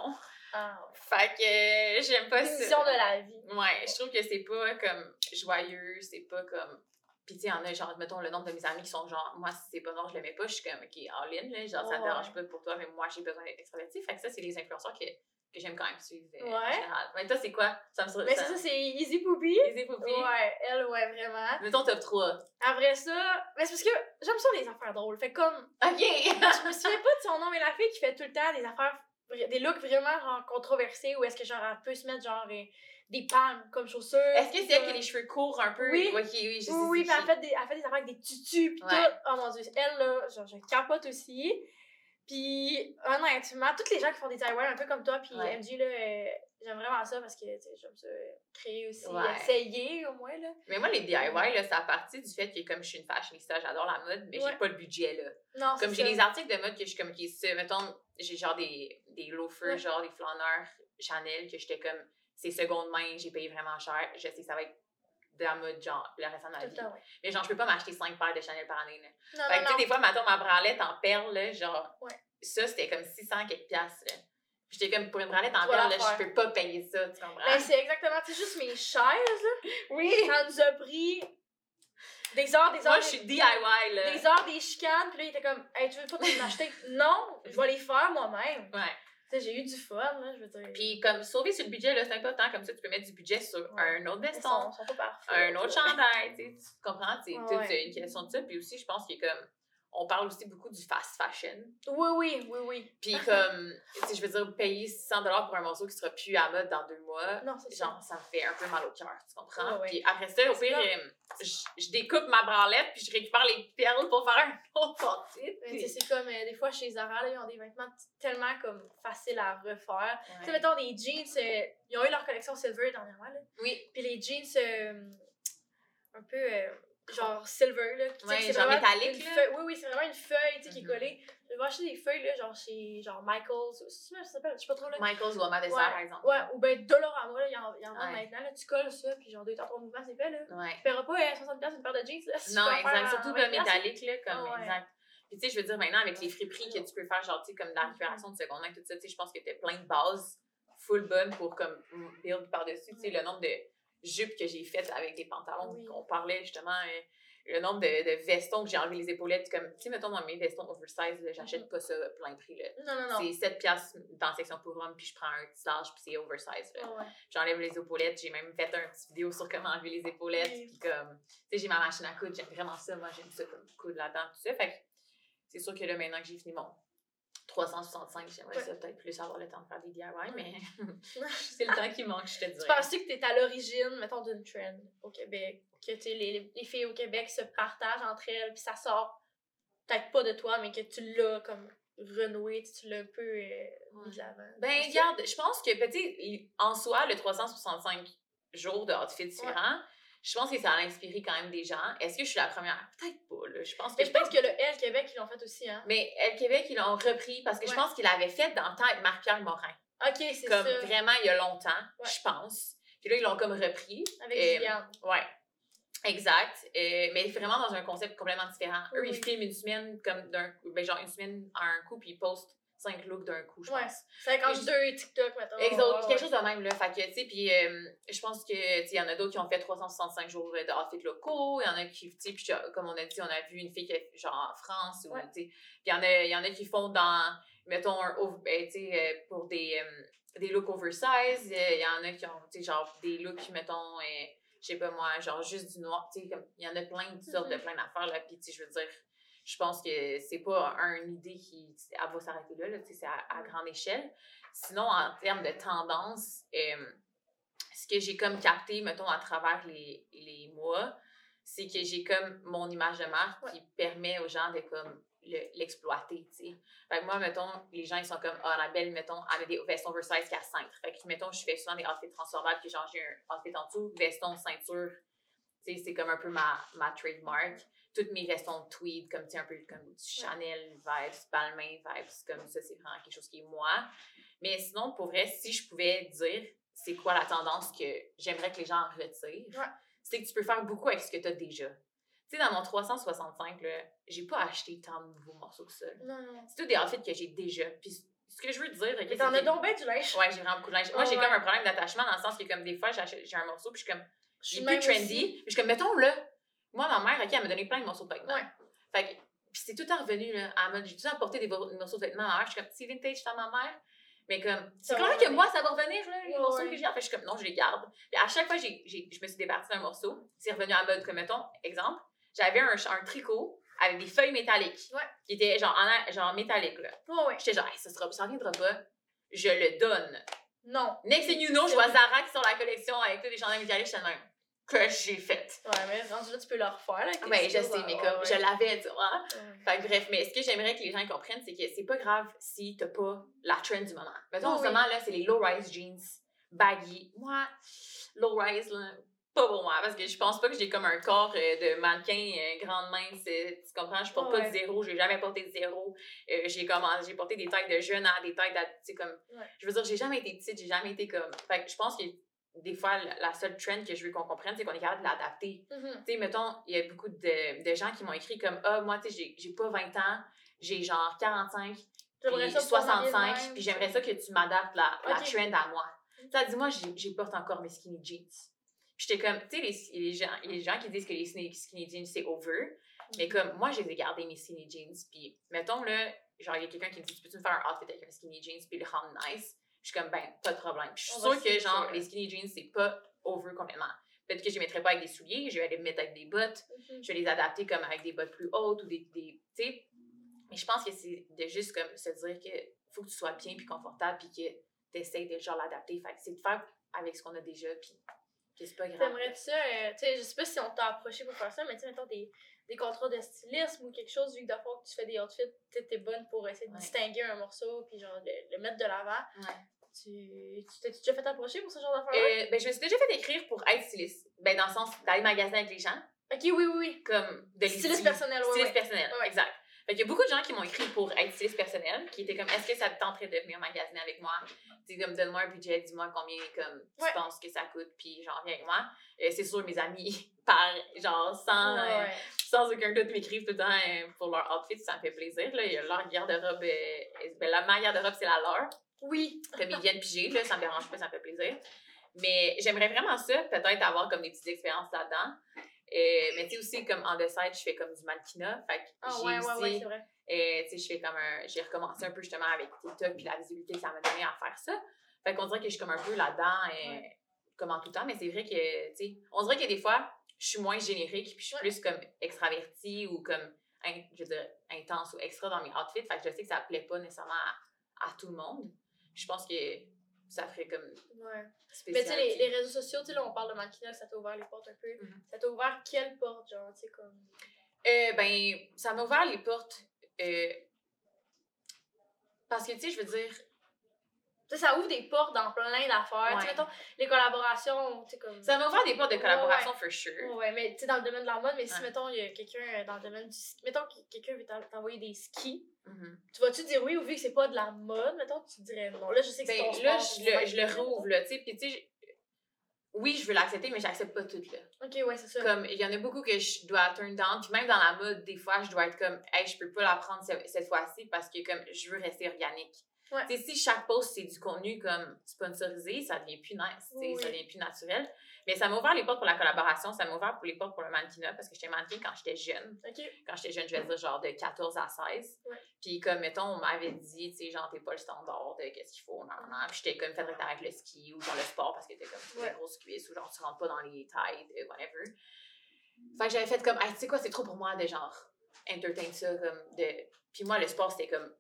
Ah, ouais. Fait que euh, j'aime pas ça. Mission de la vie. Ouais, je trouve que c'est pas comme joyeux, c'est pas comme. Puis tu sais, en a, genre, mettons, le nombre de mes amis qui sont genre, moi, si c'est pas noir, je l'aimais pas, je suis comme, ok, all in, là, genre, ça te Ouais. dérange pas pour toi, mais moi, j'ai besoin d'être extravertie. Fait que ça, c'est les influenceurs que, que j'aime quand même suivre euh, en Ouais. général. Mais toi, c'est quoi? Ça me sur- Mais c'est ça, c'est Easy Poopy. Easy Poopy. Ouais, elle, ouais, vraiment. Mettons top 3. Après ça, mais c'est parce que j'aime ça les affaires drôles. Fait comme, Ok! je me souviens pas de son nom, mais la fille qui fait tout le temps des affaires, des looks vraiment genre controversés, où est-ce que genre elle peut se mettre genre des palmes comme chaussures. Est-ce que c'est elle qui a les cheveux courts un peu? Oui. Oui, je sais. Oui, puis elle fait, des, elle fait des affaires avec des tutus pis Ouais. tout. Oh mon dieu, elle là, genre je capote aussi. Puis, honnêtement, tous les gens qui font des DIY un peu comme toi, puis Ouais. MJ, là, euh, j'aime vraiment ça parce que, j'aime ça créer aussi, Ouais. essayer au moins, là. Mais moi, les DIY, là, ça a parti du fait que comme je suis une fashionista, j'adore la mode, mais j'ai pas le budget, là. Non, Comme j'ai des articles de mode que je suis comme, qui se, mettons, j'ai genre des, des loafers, genre des flâneurs Chanel, que j'étais comme, c'est seconde main, j'ai payé vraiment cher, je sais que ça va être de la mode, genre, le restant de ma vie. temps, ouais. Mais genre, je peux pas m'acheter 5 paires de Chanel par année, là. Non, Fait que, tu sais, des fois, mettons, ma branlette en perles, là, genre, Ouais. ça, c'était comme 600 quelques piastres, là. J'étais comme, pour une branlette en perles, là, je peux pas payer ça, tu comprends? Ben, c'est exactement, c'est juste mes chaises, là. oui! Ça nous a pris des heures, des heures. Moi, des- je suis DIY, là. Des heures, des chicanes, puis là, il était comme, hey, tu veux pas te m'acheter? non, je vais les faire moi-même. Ouais. J'ai eu du fun, là, je veux dire. Puis, comme, sauver sur le budget, là, c'est important. Comme ça, tu peux mettre du budget sur Ouais. un autre veston, sont, sont un autre chandail, tu sais, tu comprends? C'est Ouais, une question de ça. Puis aussi, je pense qu'il y a comme, on parle aussi beaucoup du fast fashion. Oui, oui, oui, oui. Puis comme, sais, je veux dire, payer 600 pour un morceau qui sera plus à mode dans deux mois, Non, c'est ça. genre, ça me fait un peu mal au cœur, tu comprends? Ouais, ouais. Puis après ça, au pire, euh, je, je découpe ma branlette, puis je récupère les perles pour faire un autre tu sais, c'est comme euh, des fois chez Zara, là, ils ont des vêtements tellement comme faciles à refaire. Tu sais, mettons des jeans, euh, ils ont eu leur collection Silver dernièrement, là. Oui, Puis les jeans euh, un peu euh, genre silver, là. Tu sais, Ouais, c'est genre métallique, feuille- Oui, oui, c'est vraiment une feuille, tu sais, qui est Mhm. collée. Je vais acheter des feuilles, là, genre chez genre Michaels, ou- c'est ça s'appelle, je sais pas trop, là. Michael's ou Ama Dessert, Ouais, par exemple. Ouais, ou ben Dolorama, là, il y en, il y en vend Ouais. maintenant, là. Tu colles ça, puis genre deux temps, trois mouvements, c'est fait, là. Ouais. Tu paieras pas euh, 60$ une paire de jeans, là. si Non, faire exact. Surtout 20$, le métallique, là, comme, Ah exact. Puis, tu sais, je veux dire, maintenant, avec les friperies que tu peux faire, genre, tu sais, comme de la récupération de seconde main, tout ça, tu sais, je pense que t'as plein de bases full bonnes pour, comme, build par-dessus. Tu sais, le nombre de jupes que j'ai faites avec des pantalons, Oui. qu'on parlait, justement, euh, le nombre de, de vestons que j'ai enlevé les épaulettes, comme, tu sais, mettons, dans mes vestons oversize, j'achète pas ça plein prix, là. Non, non, non. C'est 7 piastres dans la section pour hommes, puis je prends un tissage, puis c'est oversize, Ouais, j'enlève les épaulettes. J'ai même fait un petit vidéo sur comment enlever les épaulettes. Oui. Puis comme, tu sais, j'ai ma machine à coudre, j'aime vraiment ça. Moi, j'aime ça comme coudre là-dedans, tout ça. Fait que c'est sûr que là, maintenant que j'ai fini mon 365, j'aimerais Ouais. ça peut-être plus avoir le temps de faire des DIY, mais c'est le temps qui manque, je te Tu dirais. penses-tu que t'es à l'origine, mettons, d'une trend au Québec? Que tu les, les filles au Québec se partagent entre elles, puis ça sort peut-être pas de toi, mais que tu l'as comme renoué, tu tu l'as un peu euh, mis de l'avant? Ben, regarde, je pense que, ben, tu sais, en soi, le 365 jours de outfits différents, je pense que ça a inspiré quand même des gens. Est-ce que je suis la première? Peut-être là. Je pense que Mais je pense que le L Québec, ils l'ont fait aussi, hein? Mais Elle Québec, ils l'ont repris parce que je pense qu'il avait fait dans le temps avec Marc-Pierre Morin. Ok, c'est Comme ça. vraiment il y a longtemps, Ouais. je pense. Puis là, ils l'ont comme repris. Avec Euh. Ouais. Exact. Euh, mais vraiment dans un concept complètement différent. Eux, Oui, ils filment une semaine comme d'un ben genre une semaine à un coup, puis ils postent cinq looks d'un coup, je Ouais. pense. Je- deux TikTok, mettons. Exact, Ouais, ouais. quelque chose de même, là. Fait que, tu sais, puis euh, je pense que, tu sais, il y en a d'autres qui ont fait 365 jours de outfits locaux. Il y en a qui, tu sais, puis comme on a dit, on a vu une fille qui est genre en France, ou, Ouais. tu sais, puis il y en a, y en a qui font dans, mettons, un, ben, tu sais, euh, pour des, euh, des looks oversize. Euh, Il y en a qui ont, tu sais, genre des looks, mettons, euh, je sais pas moi, genre juste du noir, tu sais, il y en a plein de sortes de Mhm. plein d'affaires, là. Puis, tu sais, je veux dire, je pense que c'est pas un- une idée qui elle va s'arrêter là, là c'est à, à grande échelle. Sinon, en termes de tendance, euh, ce que j'ai comme capté, mettons, à travers les, les mois, c'est que j'ai comme mon image de marque Ouais. qui permet aux gens de comme le- l'exploiter, tu sais. Fait que moi, mettons, les gens, ils sont comme, ah, la belle, mettons, elle a des vestes oversize qui a cintre. Fait que, mettons, je fais souvent des outfits transformables, puis genre, j'ai un outfit en dessous, veston, ceinture, tu sais, c'est comme un peu ma, ma trademark. Toutes mes vestons de tweed, comme, tu sais, un peu comme du Chanel vibes, Balmain vibes, comme ça, c'est vraiment quelque chose qui est moi. Mais sinon, pour vrai, si je pouvais dire c'est quoi la tendance que j'aimerais que les gens en retirent, Ouais. c'est que tu peux faire beaucoup avec ce que tu as déjà. Tu sais, dans mon 365, là, j'ai pas acheté tant de nouveaux morceaux que ça. Non, non. C'est tous des outfits que j'ai déjà. Puis ce que je veux dire, ok, Mais t'en as bien du linge. Ouais, j'ai vraiment beaucoup de linge. Moi, j'ai ouais. comme un problème d'attachement dans le sens que, comme des fois, j'ai un morceau, puis je suis comme, est plus trendy. aussi. Puis je suis comme, mettons là, moi, ma mère, ok, elle m'a donné plein de morceaux de vêtements. Ouais. Fait que, puis c'est tout temps revenu, là, à mode, j'ai temps porté des morceaux de vêtements à ma mère. Je suis comme, c'est vintage dans ma mère. Mais comme, c'est clair que moi, ça va revenir, là, les Ouais, morceaux que j'ai. En fait, je suis comme, non, je les garde. Puis à chaque fois, j'ai, j'ai- je me suis départie d'un morceau, c'est revenu à mode, comme, mettons, exemple, j'avais un, un tricot avec des feuilles métalliques. Ouais. Qui étaient genre, en, genre métallique, là. Ouais, ouais. J'étais genre, Hey, ça, sera, ça reviendra pas. Je le donne. Non. Next thing you know, je vois Zara qui sort la collection avec tous les chandails métalliques, je suis même. Que j'ai fait. Ouais, mais rendu là, tu peux le refaire. Là, Ouais, je sais, mais comme ouais. je l'avais, tu vois. Ouais. Fait que bref, mais ce que j'aimerais que les gens comprennent, c'est que c'est pas grave si t'as pas la trend du moment. Mettons, en ce moment, là, c'est les low-rise jeans, baggy. Moi, low-rise, là, pas pour moi, parce que je pense pas que j'ai comme un corps euh, de mannequin euh, grande mince. euh, Tu comprends? Je porte pas de zéro, j'ai jamais porté de zéro. Euh, j'ai j'ai porté des tailles de jeune à des tailles tu sais, comme. Je veux dire, j'ai jamais été petite, j'ai jamais été comme. Fait que je pense que des fois, la la seule trend que je veux qu'on comprenne, c'est qu'on est capable de l'adapter Mhm. tu sais, mettons, il y a beaucoup de, de gens qui m'ont écrit comme Ah, moi, tu sais, j'ai- j'ai pas 20 ans, j'ai genre 45, J'aimerais puis ça pouvoir m'habiller de 65, même. puis j'aimerais ça que tu m'adaptes la, la Ok. trend à moi. Ça, dis-moi, j'ai j'ai porte encore mes skinny jeans. Puis j'étais comme, tu sais, les, les, gens, les gens qui disent que les skinny, skinny jeans, c'est over, mais comme moi, je les ai gardés, mes skinny jeans, puis mettons, là, genre, il y a quelqu'un qui me dit Tu peux-tu me faire un outfit avec un skinny jeans, puis le rendre nice Je suis comme, ben, pas de problème. Puis je suis sûre que, genre, les skinny jeans, c'est pas over complètement. Peut-être que je les mettrais pas avec des souliers, je vais les mettre avec des bottes je vais les adapter comme avec des bottes plus hautes ou des. des tu sais. Mais je pense que c'est de juste comme se dire que faut que tu sois bien puis confortable puis que tu essaies de genre l'adapter. Fait c'est de faire avec ce qu'on a déjà puis que c'est pas grave. T'aimerais ça, euh, tu sais, je sais pas si on t'a approché pour faire ça, mais tu sais, mettons des, des contrats de stylisme ou quelque chose, vu que d'abord que tu fais des outfits, tu t'es bonne pour essayer de Ouais. distinguer un morceau puis genre le, le mettre de l'avant. Ouais. Tu t'es déjà fait approcher pour ce genre d'affaires-là? Euh, ben, je me suis déjà fait écrire pour être styliste. Ben, dans le sens d'aller magasiner avec les gens, Ok, oui, oui, oui. comme de Styliste personnel, ouais. Styliste ouais. personnel, exact. Fait qu'il y a beaucoup de gens qui m'ont écrit pour être styliste personnel, qui étaient comme est-ce que ça te tenterait de venir magasiner avec moi? Tu comme donne-moi un budget, dis-moi combien comme tu Ouais. penses que ça coûte, puis genre viens avec moi. Euh, c'est sûr, mes amis, par genre sans, Ouais, euh, sans aucun doute, m'écrivent tout le temps euh, pour leur outfit, ça me fait plaisir. Là. Il y a leur garde-robe, ben, la ma garde-robe, c'est la leur. Oui. Comme ils viennent piger, là, ça me dérange pas, ça me fait plaisir. Mais j'aimerais vraiment ça, peut-être avoir comme des petites expériences là-dedans. Euh, mais tu sais aussi, comme en side, je fais comme du mannequinat. Fait que Ah, j'ai ouais, aussi, ouais, c'est vrai. euh, tu sais, je fais comme un. J'ai recommencé un peu justement avec TikTok puis la visibilité que ça m'a donné à faire ça. Fait qu'on dirait que je suis comme un peu là-dedans, euh, Ouais. comme en tout temps, mais c'est vrai que, tu sais, on dirait que des fois, je suis moins générique puis je suis plus comme extravertie ou comme, je veux dire, intense ou extra dans mes outfits. Fait que je sais que ça plaît pas nécessairement à, à tout le monde. Je pense que ça ferait comme Ouais. spécial. Mais tu sais, les, les réseaux sociaux, tu sais, là, on parle de mannequinat, ça t'a ouvert les portes un peu. Mhm. Ça t'a ouvert quelle porte, genre, tu sais, comme? Euh, ben, ça m'a ouvert les portes. euh, parce que, tu sais, je veux dire, ça ouvre des portes dans plein d'affaires. Ouais. mettons, les collaborations, tu sais, comme. ça m'a ouvert des portes de Ouais, collaboration, for sure. Ouais, mais tu sais, dans le domaine de la mode, mais si, mettons, il y a quelqu'un euh, dans le domaine du ski. Mettons que quelqu'un veut t'en- t'envoyer des skis. Mhm. Tu vas-tu dire oui ou vu que c'est pas de la mode, mettons, tu dirais non? Là, je sais que c'est Ben, ton là, sport, je le, je le rouvre, là, tu sais, puis tu sais, oui, je veux l'accepter, mais j'accepte pas tout, là. Ok, ouais, c'est ça. Comme, il y en a beaucoup que je dois turn down, puis même dans la mode, des fois, je dois être comme, hey, je peux pas la prendre ce- cette fois-ci parce que, comme, je veux rester organique. Ouais. Si chaque post, c'est du contenu, comme, sponsorisé, ça devient plus nice, Oui. ça devient plus naturel. Mais ça m'a ouvert les portes pour la collaboration, ça m'a ouvert pour les portes pour le mannequinat parce que j'étais mannequin quand j'étais jeune. Quand j'étais jeune, je vais dire genre de 14 à 16. Ouais. Puis comme, mettons, on m'avait dit, tu sais, genre, t'es pas le standard de qu'est-ce qu'il faut, non, non, non. Puis j'étais comme, faudrait que t'arrêtes le ski ou genre le sport parce que t'es comme Ouais. des grosses cuisses ou genre tu rentres pas dans les tailles, de whatever. Fait que j'avais fait comme, hey, tu sais quoi, c'est trop pour moi de genre, entertain ça, comme, de. Puis moi, le sport, c'était comme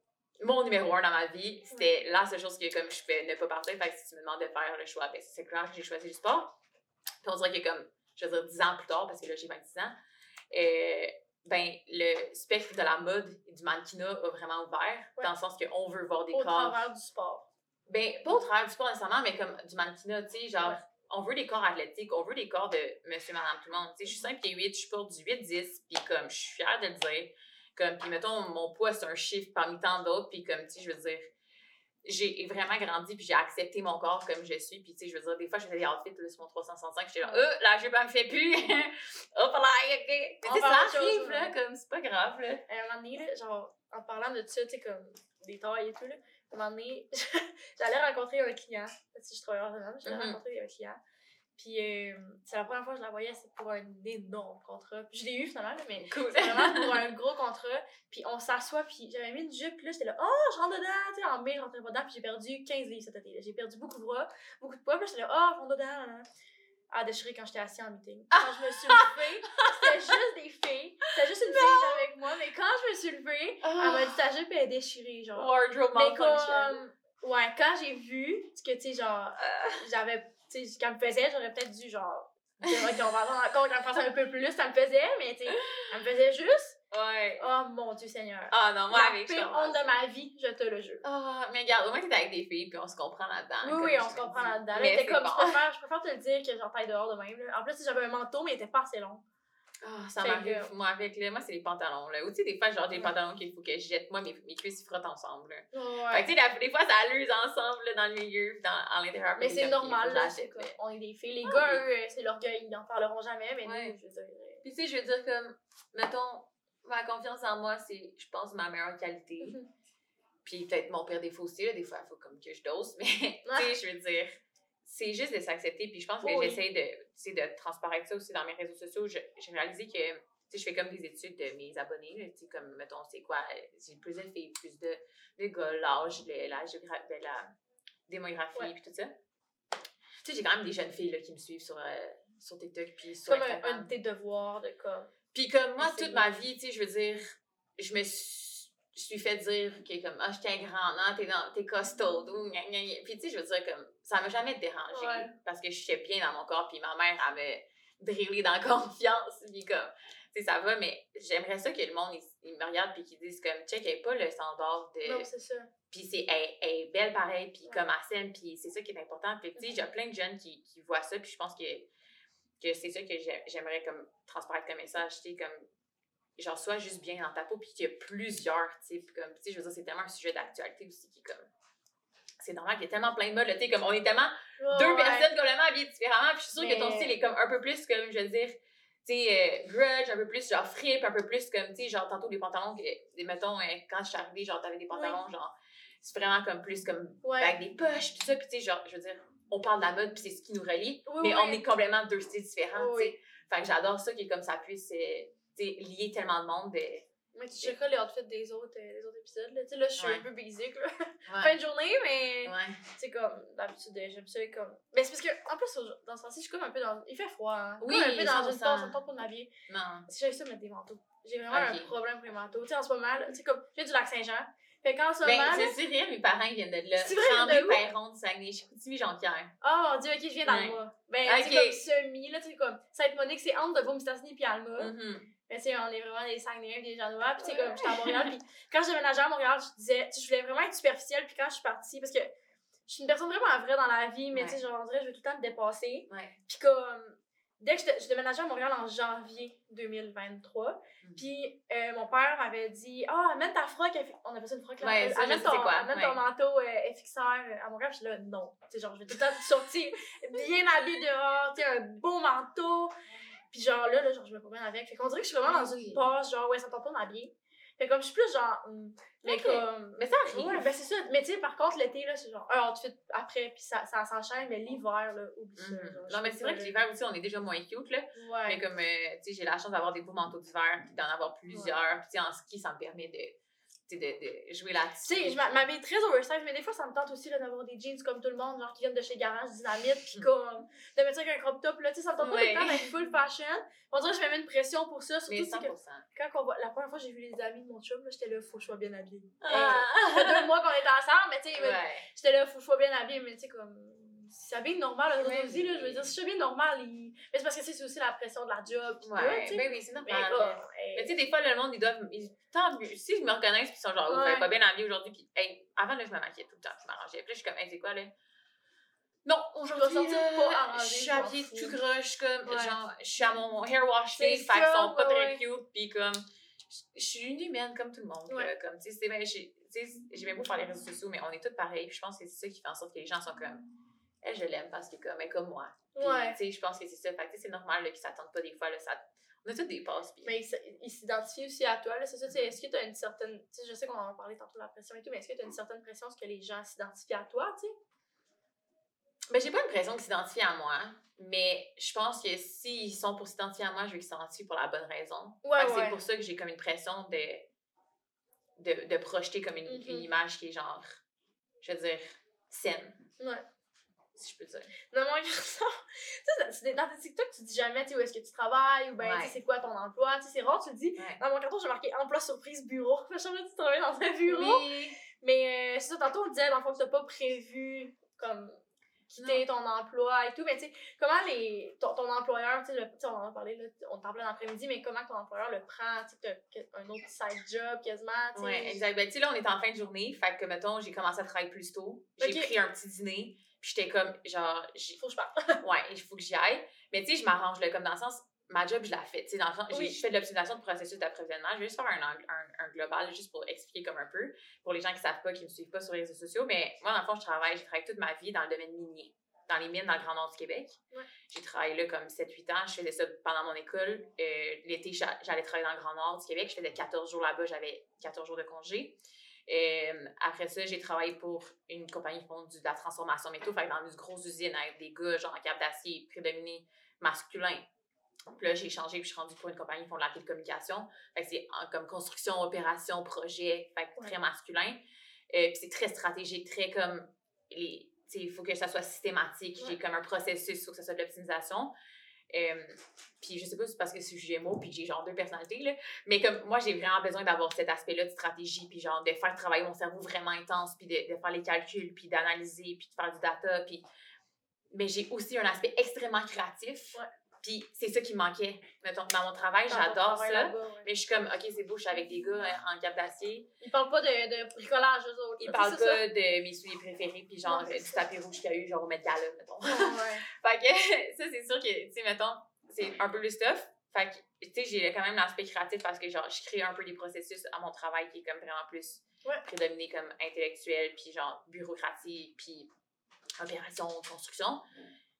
mon numéro un dans ma vie. C'était la seule chose que comme je pouvais ne pas partir. Fait que si tu me demandes de faire le choix, ben c'est clair que j'ai choisi le sport. Puis on dirait que comme, je veux dire, 10 ans plus tard, parce que là, j'ai 26 ans, euh, ben, le spectre de la mode et du mannequinat a vraiment ouvert, Ouais. dans le sens qu'on veut voir des Au corps. travers du sport. Ben, pas au travers du sport nécessairement, mais comme du mannequinat, tu sais, genre, Ouais. on veut des corps athlétiques, on veut des corps de monsieur, madame, tout le monde. Tu sais, je suis 5 pieds 8, je porte du 8-10, puis comme, je suis fière de le dire. Comme, puis mettons, mon poids, c'est un chiffre parmi tant d'autres, puis comme, tu sais, je veux dire, j'ai vraiment grandi, puis j'ai accepté mon corps comme je suis, puis tu sais, je veux dire, des fois, je faisais des outfits, là, sur mon 365, j'étais genre, euh, la jupe, elle me fait plus. Hop là, ok. On ça autre chose, arrive, là, ouais. comme, c'est pas grave, là. À un moment donné, là, genre, en parlant de ça, tu sais, comme des tailles et tout, là, à un moment donné, j'allais rencontrer un client. Si je travaillais en général, j'allais Mhm. rencontrer un client. Puis euh, c'est la première fois que je la voyais, c'est pour un énorme contrat. Je l'ai eu finalement, mais Cool. c'est vraiment pour un gros contrat. Puis on s'assoit, puis j'avais mis une jupe, puis là, j'étais là, oh, je rentre dedans, tu sais, en mai, je rentrais pas dedans, puis j'ai perdu 15 livres cet été. J'ai perdu beaucoup de bras, beaucoup de poids, puis là, j'étais là, oh, je rentre dedans. là, là. À déchirer quand j'étais assis en meeting. Quand je me suis levée, c'était juste des filles. C'était juste une fille avec moi, mais quand je me suis levée, elle m'a dit ta jupe elle est déchirée, genre. Wardrobe malfunction. Ouais, quand j'ai vu que, tu sais, genre, Euh. j'avais, tu sais, qu'elle me faisait, j'aurais peut-être dû, genre, C'est qu'on va qu'elle fasse un peu plus, ça me faisait, mais tu sais, elle me faisait juste. Ouais. Oh mon Dieu Seigneur. Ah non, moi la avec pire honte de ma vie, je te le jure. Ah, mais regarde, au moins t'es avec des filles, puis on se comprend là-dedans. Oui, oui, on se comprend là-dedans. Mais Mais t'es comme, bon. je préfère, je préfère te le dire que j'en taille dehors de même. là. En plus, j'avais un manteau, mais il était pas assez long. Ah, ça m'arrive, que- moi, avec, là, moi, c'est les pantalons, là. Ou, tu sais, des fois, genre, des Ouais. pantalons qu'il faut que je jette. Moi, mes, mes cuisses, frottent ensemble, là. Fait Ouais. que, tu sais, des fois, ça alluse ensemble, là, dans le milieu, dans, à l'intérieur. Mais c'est normal, que là. c'est comme- On est des filles. Les Ah, gars, oui. eux, euh, c'est l'orgueil, ils n'en parleront jamais, mais Ouais. nous, je veux dire. euh, Puis, tu sais, je veux dire, comme, mettons, ma confiance en moi, c'est, je pense, ma meilleure qualité. Mhm. Puis, peut-être mon pire défaut aussi, là. Des fois, il faut comme que je dose, mais, tu sais, je veux dire, c'est juste de s'accepter. Puis, je pense que Oui. j'essaie de, de transparaître ça aussi dans mes réseaux sociaux. J'ai réalisé que, je fais comme des études de mes abonnés, là, comme, mettons, c'est quoi, euh, j'ai plus de filles, plus de, de gars, l'âge, la, la démographie, Ouais. puis tout ça. Tu sais, j'ai quand même des jeunes filles, là, qui me suivent sur, euh, sur TikTok, puis sur comme un, de tes devoirs de comme. Puis comme moi, toute ma vie, tu sais, je veux dire, je me suis, je suis fait dire que comme, ah, je t'ai grand, non, t'es dans, t'es costaud, ou gna, gna, gna. Puis tu sais, je veux dire, comme, ça m'a jamais dérangé Ouais. parce que je suis bien dans mon corps, puis ma mère, elle me drillé dans confiance, puis comme, tu sais, ça va, mais j'aimerais ça que le monde, il, il me regarde, puis qu'ils disent comme, check, elle pas le standard de Non, c'est ça. puis c'est elle, elle est belle pareil puis Ouais. comme elle s'aime puis c'est ça qui est important puis tu sais a plein de jeunes qui, qui voient ça puis je pense que que c'est ça que j'ai- j'aimerais comme transparaître comme message tu sais comme genre sois juste bien dans ta peau puis qu'il y a plusieurs types comme tu sais je veux dire c'est tellement un sujet d'actualité aussi qui est comme c'est normal qu'il y a tellement plein de modes tu sais comme on est tellement deux Ouais. personnes complètement habillées différemment puis je suis sûre que ton style est comme un peu plus comme je veux dire tu sais, euh, grudge, un peu plus genre fripe, un peu plus comme, tu sais, genre tantôt des pantalons, que, mettons, euh, quand je suis arrivée, genre t'avais des pantalons, genre, c'est vraiment comme plus comme Ouais. avec des poches, puis ça, puis tu sais, genre, je veux dire, on parle de la mode, puis c'est ce qui nous relie, Oui, mais oui. on est complètement deux styles différents, Oui, tu sais. Fait que j'adore ça, qui est comme ça puisse, euh, tu sais, lier tellement de monde. De... Mais tu checkeras les outfits des autres, euh, des autres épisodes. Là, Tu sais, là je suis Ouais. un peu basic. Là. Ouais. fin de journée, mais. Ouais. C'est comme, d'habitude, j'aime ça comme. Mais c'est parce que, en plus, dans ce sens-ci, je suis comme un peu dans. Il fait froid, hein. Oui, Comme un peu dans une 100%. tasse, ça me tente pas de m'habiller. Non. Que j'aime ça mettre des manteaux. J'ai vraiment Ok. un problème pour les manteaux. Tu sais, en ce moment, tu sais, comme, j'ai du lac Saint-Jean. Fait qu'en ce Ben, moment. là- c'est vrai, mes parents viennent de là. C'est vrai, Tremblay? Perron, du Saguenay, Chicoutimi, Jonquière. Oh dieu, ok, je viens mois. Ben, c'est comme semi, là, tu sais, comme, Sainte-Monique, c'est entre de Beaume-Stassini puis Alma. Mais tu sais, on est vraiment des Saguenayens, des Janois. Puis tu sais, Ouais. comme, j'étais à Montréal. Puis quand je déménageais à Montréal, je disais, je voulais vraiment être superficielle. Puis quand je suis partie, parce que je suis une personne vraiment vraie dans la vie, mais tu sais, Ouais. on dirait, je veux tout le temps me dépasser. Ouais. Puis comme, dès que je, je déménageais à Montréal en janvier 2023, Mhm. puis euh, mon père m'avait dit, ah, amène ta froc, on appelle ça une froc là, Ouais, je amène, ton, quoi, amène ton ouais. manteau euh, FXR à Montréal. Je suis là, non. Tu sais, genre, je vais tout le temps sortir bien habillée dehors, tu sais, un beau manteau. Puis genre là, là genre, je me promène avec. Fait qu'on dirait que je suis vraiment Ah dans une passe, genre, ouais, ça tente pas m'habiller. Fait comme, je suis plus genre, hum, mais comme. Mais ça arrive. Ouais, ben c'est ça. Mais tu sais, par contre, l'été, là, c'est genre un outfit après, puis ça, ça s'enchaîne, mais l'hiver, là, oublie ça. Mhm. genre, Non, mais c'est vrai que l'hiver aussi, on est déjà moins cute, là. Ouais. Mais comme, euh, tu sais, j'ai la chance d'avoir des beaux manteaux d'hiver, puis d'en avoir plusieurs. Puis, tu sais, en ski, ça me permet de, de, de jouer là-dessus. Tu sais, m'habille très oversize, mais des fois, ça me tente aussi d'avoir des jeans comme tout le monde, genre qui viennent de chez Garage Dynamite, puis Mm. comme de mettre ça avec un crop top, là, tu sais, ça me tente pas tout Ouais. le temps d'être full fashion. On dirait que je me mets une pression pour ça, surtout Mais tu sais, 100%. que quand on va, la première fois que j'ai vu les amis de mon chum, là, j'étais là, faut que je sois bien habillée. Ah. Ça fait deux mois qu'on était ensemble, mais tu sais, Ouais. j'étais là, faut que je sois bien habillée, mais tu sais, comme. Si ça bien normal, là, Ouais, aussi, là, je veux dire, si je suis bien normal, il... mais c'est parce que c'est aussi la pression de la job, tout, Ouais, ben oui, c'est Mais normal. hey, Mais tu sais, des fois, le monde, ils doivent. Ils, tant mieux. Si ils me reconnaissent, puis ils sont genre, Ouais. ouais. pas bien habillée aujourd'hui, puis, hey, avant, là, je me maquillais tout le temps, je m'arrangeais. Puis là, je suis comme, hey, c'est quoi, là? Non, aujourd'hui, sortir euh, pas arrangée, je suis je habillée tout croche, comme, Ouais. genre, je suis à mon hair wash C'est face, fait qu'ils sont pas très cute, puis comme, je- je suis une humaine comme tout le monde, Ouais. là, comme, tu sais, c'est bien, j'ai bien beau faire les réseaux sociaux, mais on est tous pareils, puis je pense que c'est ça qui fait en sorte que les gens sont comme, elle, je l'aime parce que, comme, elle est comme moi. Puis, Ouais. tu sais, je pense que c'est ça, fait que, c'est normal, qu'ils s'attendent pas des fois, là, ça, on a tous des passes, puis. Mais il, s- il s'identifie aussi à toi, là, c'est ça, tu sais, est-ce que tu as une certaine, tu sais, je sais qu'on en parlé tantôt de la pression et tout, mais est-ce que tu as une certaine pression parce que les gens s'identifient à toi, tu sais? Ben, j'ai pas l'impression qu'ils s'identifient à moi, mais je pense que s'ils sont pour s'identifier à moi, je veux qu'ils s'identifient pour la bonne raison. Ouais, ouais. C'est pour ça que j'ai comme une pression de, de, de projeter comme une, Mhm. une image qui est genre, je veux dire, saine, Ouais. Si je peux dire. Non, mon garçon, tu sais, dans tes TikTok, tu dis jamais, tu où est-ce que tu travailles, ou ben, tu sais, c'est quoi ton emploi, tu sais, c'est rare, tu dis. Ouais. Dans mon carton, j'ai marqué emploi surprise bureau. Savais que tu travaillais dans un bureau. Oui. Mais euh, c'est ça, tantôt, on disait, dans le fond, que t'as pas prévu, comme, quitter ton emploi et tout. Mais tu sais, comment les, ton, ton employeur, tu sais, on en a parlé, là, on t'en parle l'après-midi, mais comment ton employeur le prend, tu sais, un autre side job quasiment, tu sais? Ouais, exact. Ben, tu sais, là, on est en fin de journée. Fait que, mettons, j'ai commencé à travailler plus tôt. J'ai pris un petit dîner. Puis j'étais comme, genre, j'ai- Faut que je parte. ouais, il faut que j'y aille. Mais tu sais, je m'arrange, là, comme dans le sens, ma job, je la fais. Tu sais, dans le sens, j'ai- Oui. je fais de l'optimisation de processus d'approvisionnement. Je vais juste faire un, un, un global, juste pour expliquer comme un peu, pour les gens qui savent pas, qui me suivent pas sur les réseaux sociaux. Mais moi, dans le fond, je travaille, j'ai travaillé toute ma vie dans le domaine minier, dans les mines dans le Grand Nord du Québec. Ouais. J'ai travaillé là comme 7-8 ans. Je faisais ça pendant mon école. Euh, L'été, j'a- j'allais travailler dans le Grand Nord du Québec. Je faisais 14 jours là-bas, j'avais 14 jours de congé. Euh, après ça, j'ai travaillé pour une compagnie qui font de la transformation métaux, fait que dans une grosse usine avec des gars, genre en cap d'acier, prédominé masculin. Puis là, j'ai changé, puis je suis rendue pour une compagnie qui font de la télécommunication. Fait que c'est comme construction, opération, projet, fait que Ouais. très masculin. Euh, puis c'est très stratégique, très comme les. Il faut que ça soit systématique. J'ai comme un processus, il faut que ça soit de l'optimisation. Euh, puis je sais pas si c'est parce que je suis Gémeaux, puis j'ai genre deux personnalités, là. Mais comme moi, j'ai vraiment besoin d'avoir cet aspect-là de stratégie, puis genre de faire travailler mon cerveau vraiment intense, puis de, faire les calculs, puis d'analyser, puis de faire du data, puis... Mais j'ai aussi un aspect extrêmement créatif. Puis c'est ça qui manquait. Mettons, dans mon travail, j'adore ça. ouais. Mais je suis comme, OK, c'est beau, je suis avec des gars hein, en cap d'acier. Ils parlent pas de, de bricolage, eux autres. Ils parlent ça. pas de mes souliers préférés, puis genre c'est du tapis rouge qu'il y a eu, genre au Met Gala, mettons. Ouais. Fait que ça, c'est sûr que, tu sais, mettons, c'est un peu plus tough. Fait que, tu sais, j'ai quand même l'aspect créatif parce que, genre, je crée un peu des processus à mon travail qui est comme vraiment plus prédominé comme intellectuel, puis genre bureaucratie, puis opération, construction.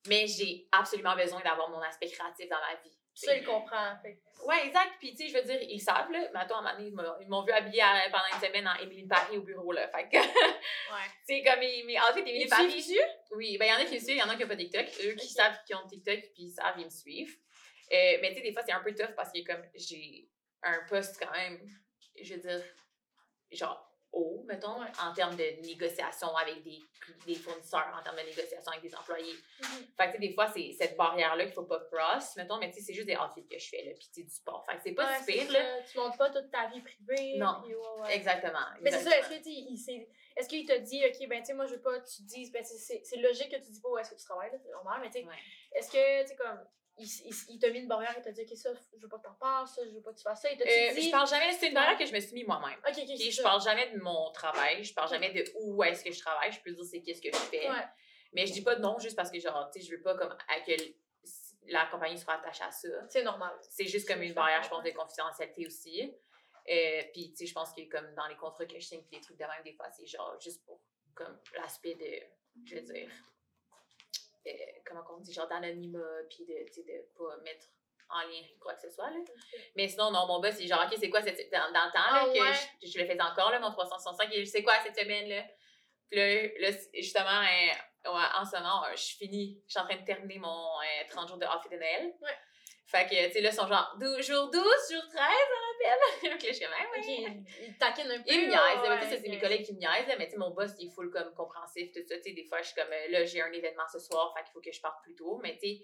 Mais j'ai absolument besoin d'avoir mon aspect créatif dans ma vie. Ça, ils comprennent. Fait. Ouais, exact. Puis, tu sais, je veux dire, ils savent, là. Mettons, à un moment donné, ils m'ont- ils vu habiller à- pendant une semaine en Émilie de Paris au bureau, là. Fait que, Ouais. tu sais, comme, mes, mes outfits Émilie Ils de Paris. dessus? Oui, ben il y en a qui me suivent, il y en a qui n'ont pas TikTok. Eux qui savent qu'ils ont TikTok, puis ils savent, ils me suivent. Euh, mais tu sais, des fois, c'est un peu tough parce que comme j'ai un poste quand même, je veux dire, genre haut, mettons, en termes de négociation avec des, des fournisseurs, en termes de négociation avec des employés. Mhm. Fait que des fois, c'est cette barrière-là qu'il faut pas cross, mettons, mais tu sais, c'est juste des outfits que je fais, là, puis tu du sport. Fait que c'est pas Ouais, si pire, là. Tu montres pas toute ta vie privée. Non. puis ouais, ouais. Exactement. Mais c'est ça, est-ce que tu sais, est-ce qu'il te dit, OK, ben, tu sais, moi, je veux pas que tu dises, ben, c'est- logique que tu dis pas où est-ce que tu travailles, là, c'est normal, mais tu sais, est-ce que, tu sais, comme, il, il, il t'a mis une barrière, il t'a dit, OK, ça, je veux pas que t'en parles, ça, je veux pas que tu fasses ça, il t'a Euh, dit, je parle jamais, c'est une barrière que je me suis mis moi-même. OK, OK, Puis c'est je ça. parle jamais de mon travail, je parle jamais de où est-ce que je travaille, je peux dire c'est qu'est-ce que je fais. Ouais. Mais je dis pas non juste parce que genre tu sais je veux pas comme à la compagnie soit attachée à ça. C'est normal. C'est juste comme une barrière je pense de confidentialité aussi. Euh, puis tu sais je pense que comme dans les contrats que je signe puis les trucs de même des fois c'est genre juste pour comme l'aspect de je veux dire euh, comment on dit genre d'anonymat puis de de pas mettre en lien quoi que ce soit là. Mais sinon, non, mon boss, il est genre, OK, c'est quoi cette, dans, dans le temps là, Ah que ouais? je, je le faisais encore, là, mon 365, il dit, c'est quoi cette semaine-là? Puis là, là, c'est- justement, euh, en ce moment, euh, je finis, je suis en train de terminer mon euh, 30 jours de off de Noël. Ouais. Fait que, tu sais, là, ils sont genre, 12, jour 12, jour 13, on appelle. Puis là, je suis comme, Ah ouais. OK, il, il taquine un peu. Il me niaise, ouais, là, mais tu sais, ça, c'est mes collègues qui me niaisent, mais tu sais, mon boss, il est full comme compréhensif, tout ça, tu sais, des fois, je suis comme, euh, là, j'ai un événement ce soir, fait qu'il faut que je parte plus tôt, mais tu sais,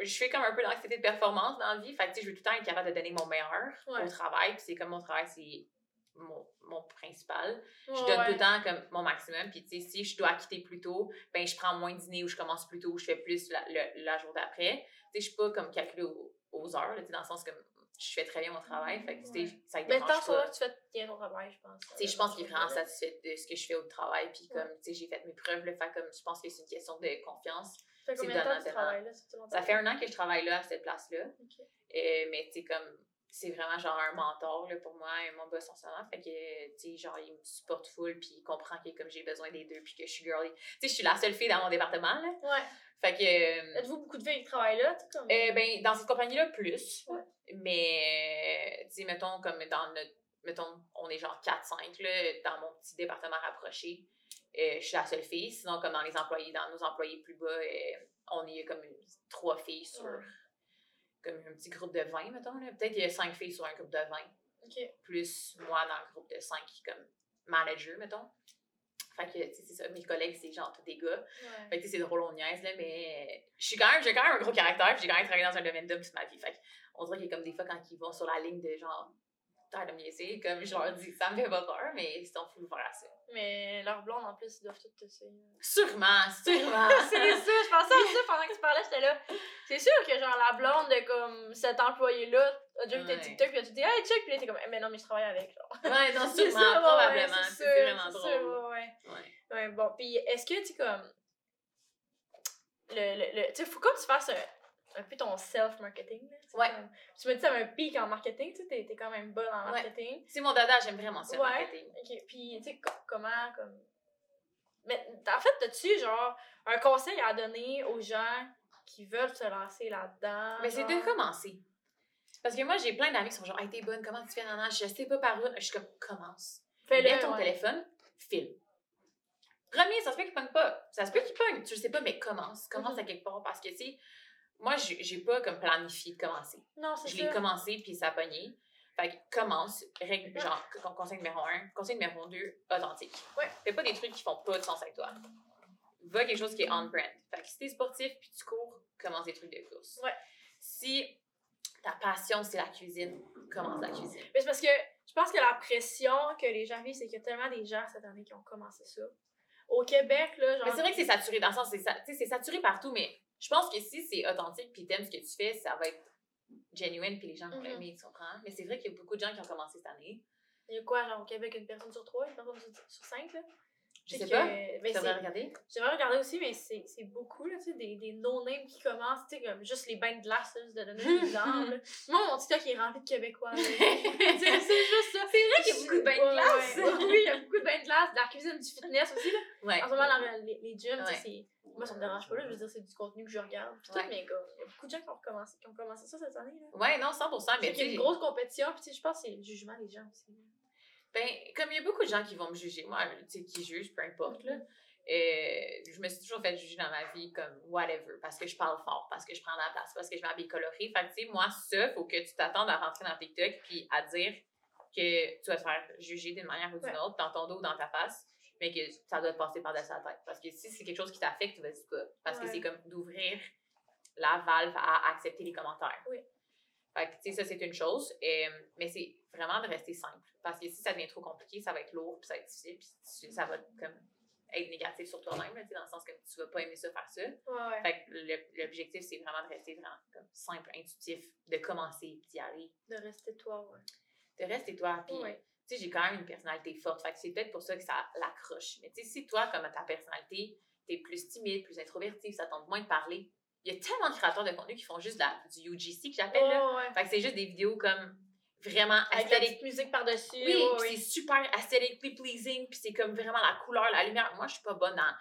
je fais comme un peu d'anxiété de performance dans la vie, fait que tu sais, je veux tout le temps être capable de donner mon meilleur Ouais. au travail, puis c'est comme mon travail, c'est mon, mon principal. Je donne ouais. tout le temps comme mon maximum, puis tu sais, si je dois quitter plus tôt, ben je prends moins de dîner ou je commence plus tôt, je fais plus la, le- la jour d'après. Tu sais, je suis pas comme calculée aux, aux heures, là, dans le sens que je fais très bien mon travail, fait que tu sais, ça Mais tant que tu fais bien ton travail, je pense. Sais, je pense qu'il est vraiment satisfait de ce que je fais au travail, puis comme, tu sais, j'ai fait mes preuves, là, fait comme, je pense que c'est une question de confiance. Ça fait combien de temps que tu travailles là? Ça fait un an que je travaille là, à cette place-là, Ok. Euh, mais tu sais, comme, c'est vraiment genre un mentor, là, pour moi, et mon boss en ce moment, fait que, tu sais, genre, il me supporte full, puis il comprend que, comme, j'ai besoin des deux, puis que je suis girly. Tu sais, je suis la seule fille dans mon département, là, Ouais. Fait que... euh, Êtes-vous beaucoup de filles qui travaillent là? sais, Comme... euh, ben, dans cette compagnie-là, plus. Ouais. Mais, tu sais, mettons, comme dans notre. Mettons, on est genre 4-5, là, dans mon petit département rapproché. Euh, je suis la seule fille. Sinon, comme dans les employés, dans nos employés plus bas, euh, on est comme une- trois filles sur. Ouais. Comme un petit groupe de 20, mettons. là. Peut-être qu'il y a 5 filles sur un groupe de 20. Ok. Plus moi dans le groupe de 5 comme manager, mettons. Fait que, tu sais, c'est ça. Mes collègues, c'est genre tous des gars. Ouais. Fait que tu sais, c'est drôle, on niaise, là, mais je suis quand même, j'ai quand même un gros caractère, j'ai quand même travaillé dans un domaine d'homme toute ma vie. Fait que on dirait qu'il y a comme des fois quand ils vont sur la ligne de genre t'arrêtes de niaiser. Comme je leur dis, ça me fait pas peur, mais ils sont full ouverts à ça. Mais leurs blondes, en plus, ils doivent toutes te suivre. Sûrement, sûrement. c'est ça, je pensais à ça pendant que tu parlais, j'étais là. C'est sûr que, genre, la blonde de, comme, cet employé-là a déjà vu tes. TikTok, puis a tout dit, hey, check, puis là, t'es comme, mais non, mais je travaille avec, genre. ouais, non, sûrement, ça, probablement. ouais, c'est sûr, vraiment drôle. sûr, ouais, ouais. Ouais. Ouais, bon, puis est-ce que, tu comme. Le, le, le- tu sais, faut comme tu fasses un, un peu ton self-marketing, Ouais. comme- tu me dis, ça un pic en marketing, tu sais, t'es- quand même bonne en Ouais. marketing. C'est mon dada, j'aime vraiment ça, le Ouais. marketing. Ok, puis, tu sais, co- comment, comme. Mais en fait, as-tu, genre, un conseil à donner aux gens qui veulent se lancer là-dedans? Mais c'est de commencer. Parce que moi, j'ai plein d'amis qui sont genre, hey, t'es bonne, comment tu fais, Nana? Je sais pas par où. Je suis comme, commence. Fais-le, Mets ton ouais. téléphone, file. Premier, ça se peut qu'il pogne pas. Ça se peut qu'il pogne. Tu le sais pas, mais commence. Commence Mhm. à quelque part. Parce que, tu moi, j'ai pas comme planifié de commencer. Non, c'est Je l'ai commencé, puis ça a pogné. Fait que commence, règle, genre, con- conseil numéro un. Conseil numéro deux, authentique. Ouais. Fais pas des trucs qui font pas de sens avec toi. Va quelque chose qui est on-brand. Fait que si t'es sportif puis tu cours, commence des trucs de course. Ouais. Si ta passion, c'est la cuisine, commence la cuisine. Mais c'est parce que je pense que la pression que les gens vivent, c'est qu'il y a tellement des gens cette année qui ont commencé ça. Au Québec, là, genre. Mais c'est vrai que c'est saturé dans le sens, c'est saturé partout, mais je pense que si c'est authentique puis t'aimes ce que tu fais, ça va être genuine puis les gens vont Mhm. l'aimer, tu comprends? Mais c'est vrai qu'il y a beaucoup de gens qui ont commencé cette année. Il y a quoi, genre, au Québec, une personne sur trois, une personne sur cinq, là? Je C'est sais que- pas. mais Tu c'est- regarder. J'aimerais regarder aussi, mais c'est c'est beaucoup, là, tu sais, des, des no-names qui commencent, tu sais, comme juste les bains de glace, là, juste de donner un exemple. Moi, mon TikTok est rempli de Québécois. c'est juste ça. C'est vrai qu'il y a beaucoup de bains de glace. ouais, ouais. Oui, il y a beaucoup de bains de glace, de la cuisine, du fitness aussi, là. Ouais. En ce moment, dans les, les gyms, tu sais, c'est. Moi, ça me dérange pas, là. Je veux dire, c'est du contenu que je regarde. Puis tout, mais gars, il y a beaucoup de gens qui ont commencé, qui ont commencé ça cette année, là. Ouais, non, 100%. Mais Fait qu'il y a tu une grosse compétition, puis tu sais, je pense que c'est le jugement des gens aussi. Ben, comme il y a beaucoup de gens qui vont me juger, moi, tu sais, qui jugent, peu importe, là. euh, je me suis toujours fait juger dans ma vie comme whatever, parce que je parle fort, parce que je prends de la place, parce que je m'habille colorée. Fait que, tu sais, moi, ça, faut que tu t'attendes à rentrer dans TikTok puis à dire que tu vas te faire juger d'une manière ou d'une Ouais. autre, dans ton dos ou dans ta face, mais que ça doit te passer par-dessus la tête. Parce que si c'est quelque chose qui t'affecte, vas-y pas. Parce que c'est comme d'ouvrir la valve à accepter les commentaires. Oui. Fait que, tu sais, ça, c'est une chose. euh, mais c'est vraiment de rester simple. Parce que si ça devient trop compliqué, ça va être lourd, puis ça va être difficile, puis ça va comme être négatif sur toi-même, dans le sens que tu vas pas aimer ça faire ça. Ouais. Fait que l'objectif, c'est vraiment de rester vraiment comme simple, intuitif, de commencer, d'y aller. De rester toi, ouais. De rester toi, puis Ouais. tu sais, j'ai quand même une personnalité forte. Fait que c'est peut-être pour ça que ça l'accroche. Mais tu sais, si toi, comme ta personnalité, t'es plus timide, plus introverti, ça tente moins de parler, il y a tellement de créateurs de contenu qui font juste la- du UGC que j'appelle, ouais. Fait que c'est juste des vidéos comme vraiment Avec la aesthetic. petite musique par-dessus. Oui, c'est super aesthetically pleasing, puis c'est comme vraiment la couleur, la lumière. Moi, je suis pas bonne dans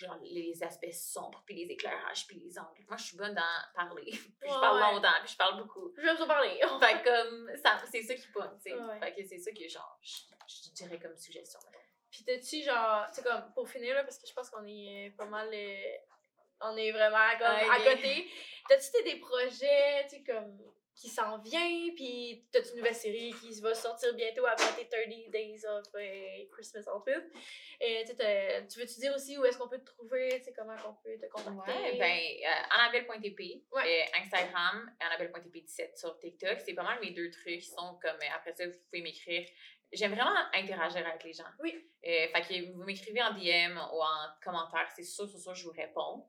genre les aspects sombres, puis les éclairages, puis les angles. Moi, je suis bonne dans parler. puis je parle ouais. longtemps, puis je parle beaucoup. Vous en parler. Fait comme ça, c'est ça qui pogne, tu sais. Ouais. Fait que c'est ça que genre, je, je dirais comme suggestion. Puis t'as-tu genre, tu sais comme, pour finir là, parce que je pense qu'on est pas mal, euh, on est vraiment comme à côté. T'as-tu t'as des projets, tu sais comme, qui s'en vient, puis t'as-tu une nouvelle série qui va sortir bientôt après tes 30 Days of euh, Christmas Outfit? Et tu t'as- veux-tu dire aussi où est-ce qu'on peut te trouver, comment on peut te contacter? Ouais, ben, euh, annabelle.tp, Ouais. euh, Instagram, annabelle.tp17 sur TikTok. C'est pas mal mes deux trucs qui sont comme, euh, après ça, vous pouvez m'écrire. J'aime vraiment interagir avec les gens. Oui. Euh, fait que vous m'écrivez en DM ou en commentaire, c'est sûr, c'est sûr, je vous réponds.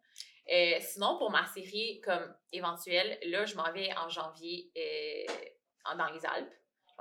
Euh, sinon, pour ma série comme éventuelle, là, je m'en vais en janvier euh, dans les Alpes.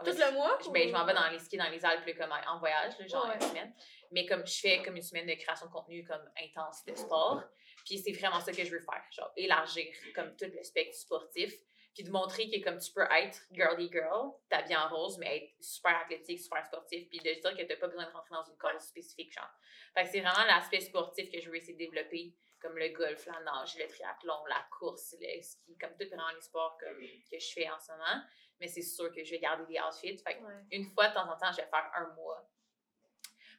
Tout le mois? je, ben, je m'en vais dans les skis dans les Alpes comme en voyage, là, genre Ouais. une semaine. Mais comme je fais comme une semaine de création de contenu comme intense de sport. Puis c'est vraiment ça que je veux faire. Genre élargir comme tout le spectre sportif. Puis de montrer que comme tu peux être girly girl, t'habillée en rose, mais être super athlétique, super sportif. Puis de dire que t'as pas besoin de rentrer dans une cause spécifique, genre. Fait que c'est vraiment l'aspect sportif que je veux essayer de développer. Comme le golf, la nage, le triathlon, la course, le ski, comme tout vraiment les sports comme, que je fais en ce moment. Mais c'est sûr que je vais garder des outfits. Fait que Ouais. une fois de temps en temps, je vais faire un mois.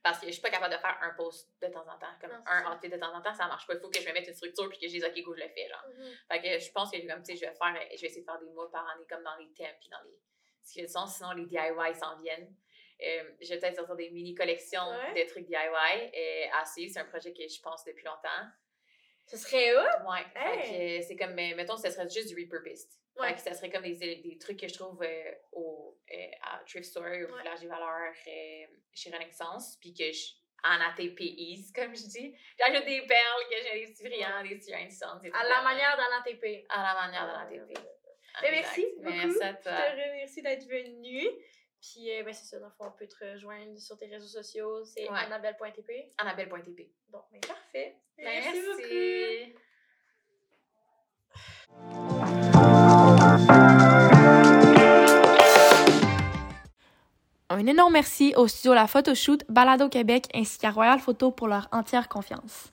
Parce que je suis pas capable de faire un post de temps en temps. Comme Non, un outfit de temps en temps, ça marche pas. Il faut que je me mette une structure puis que je dise, OK, go, je le fais, genre. Mhm. Fait que je pense que, comme, tu sais, je vais faire, je vais essayer de faire des mois par année, comme dans les thèmes puis dans les. Ce qui a du sens, sinon les DIY s'en viennent. Euh, je vais peut-être sortir des mini-collections Ouais. de trucs DIY. Euh, à suivre, c'est un projet que je pense depuis longtemps. Ce serait hot. Ouais. Hey. C'est comme, mais mettons, ça serait juste du repurposed. Ouais. Fait que ça serait comme des, des trucs que je trouve euh, au, euh, à Thrift Store, au village des valeurs, euh, chez Renaissance, puis que je, en ATPIs, comme je dis, j'ajoute des perles, que j'ai des petits brillants, des petits À la manière d'un ATP. À la manière l'ATP. Ben, merci beaucoup. Merci à Je toi. te remercie d'être venue. Puis, euh, ben, c'est ça, dans le fond, on peut te rejoindre sur tes réseaux sociaux. C'est Ouais. annabelle.tp. Annabelle.tp. Bon, ben, parfait. Merci. beaucoup. Un énorme merci au studio La Photoshoot, Balado Québec ainsi qu'à Royal Photo pour leur entière confiance.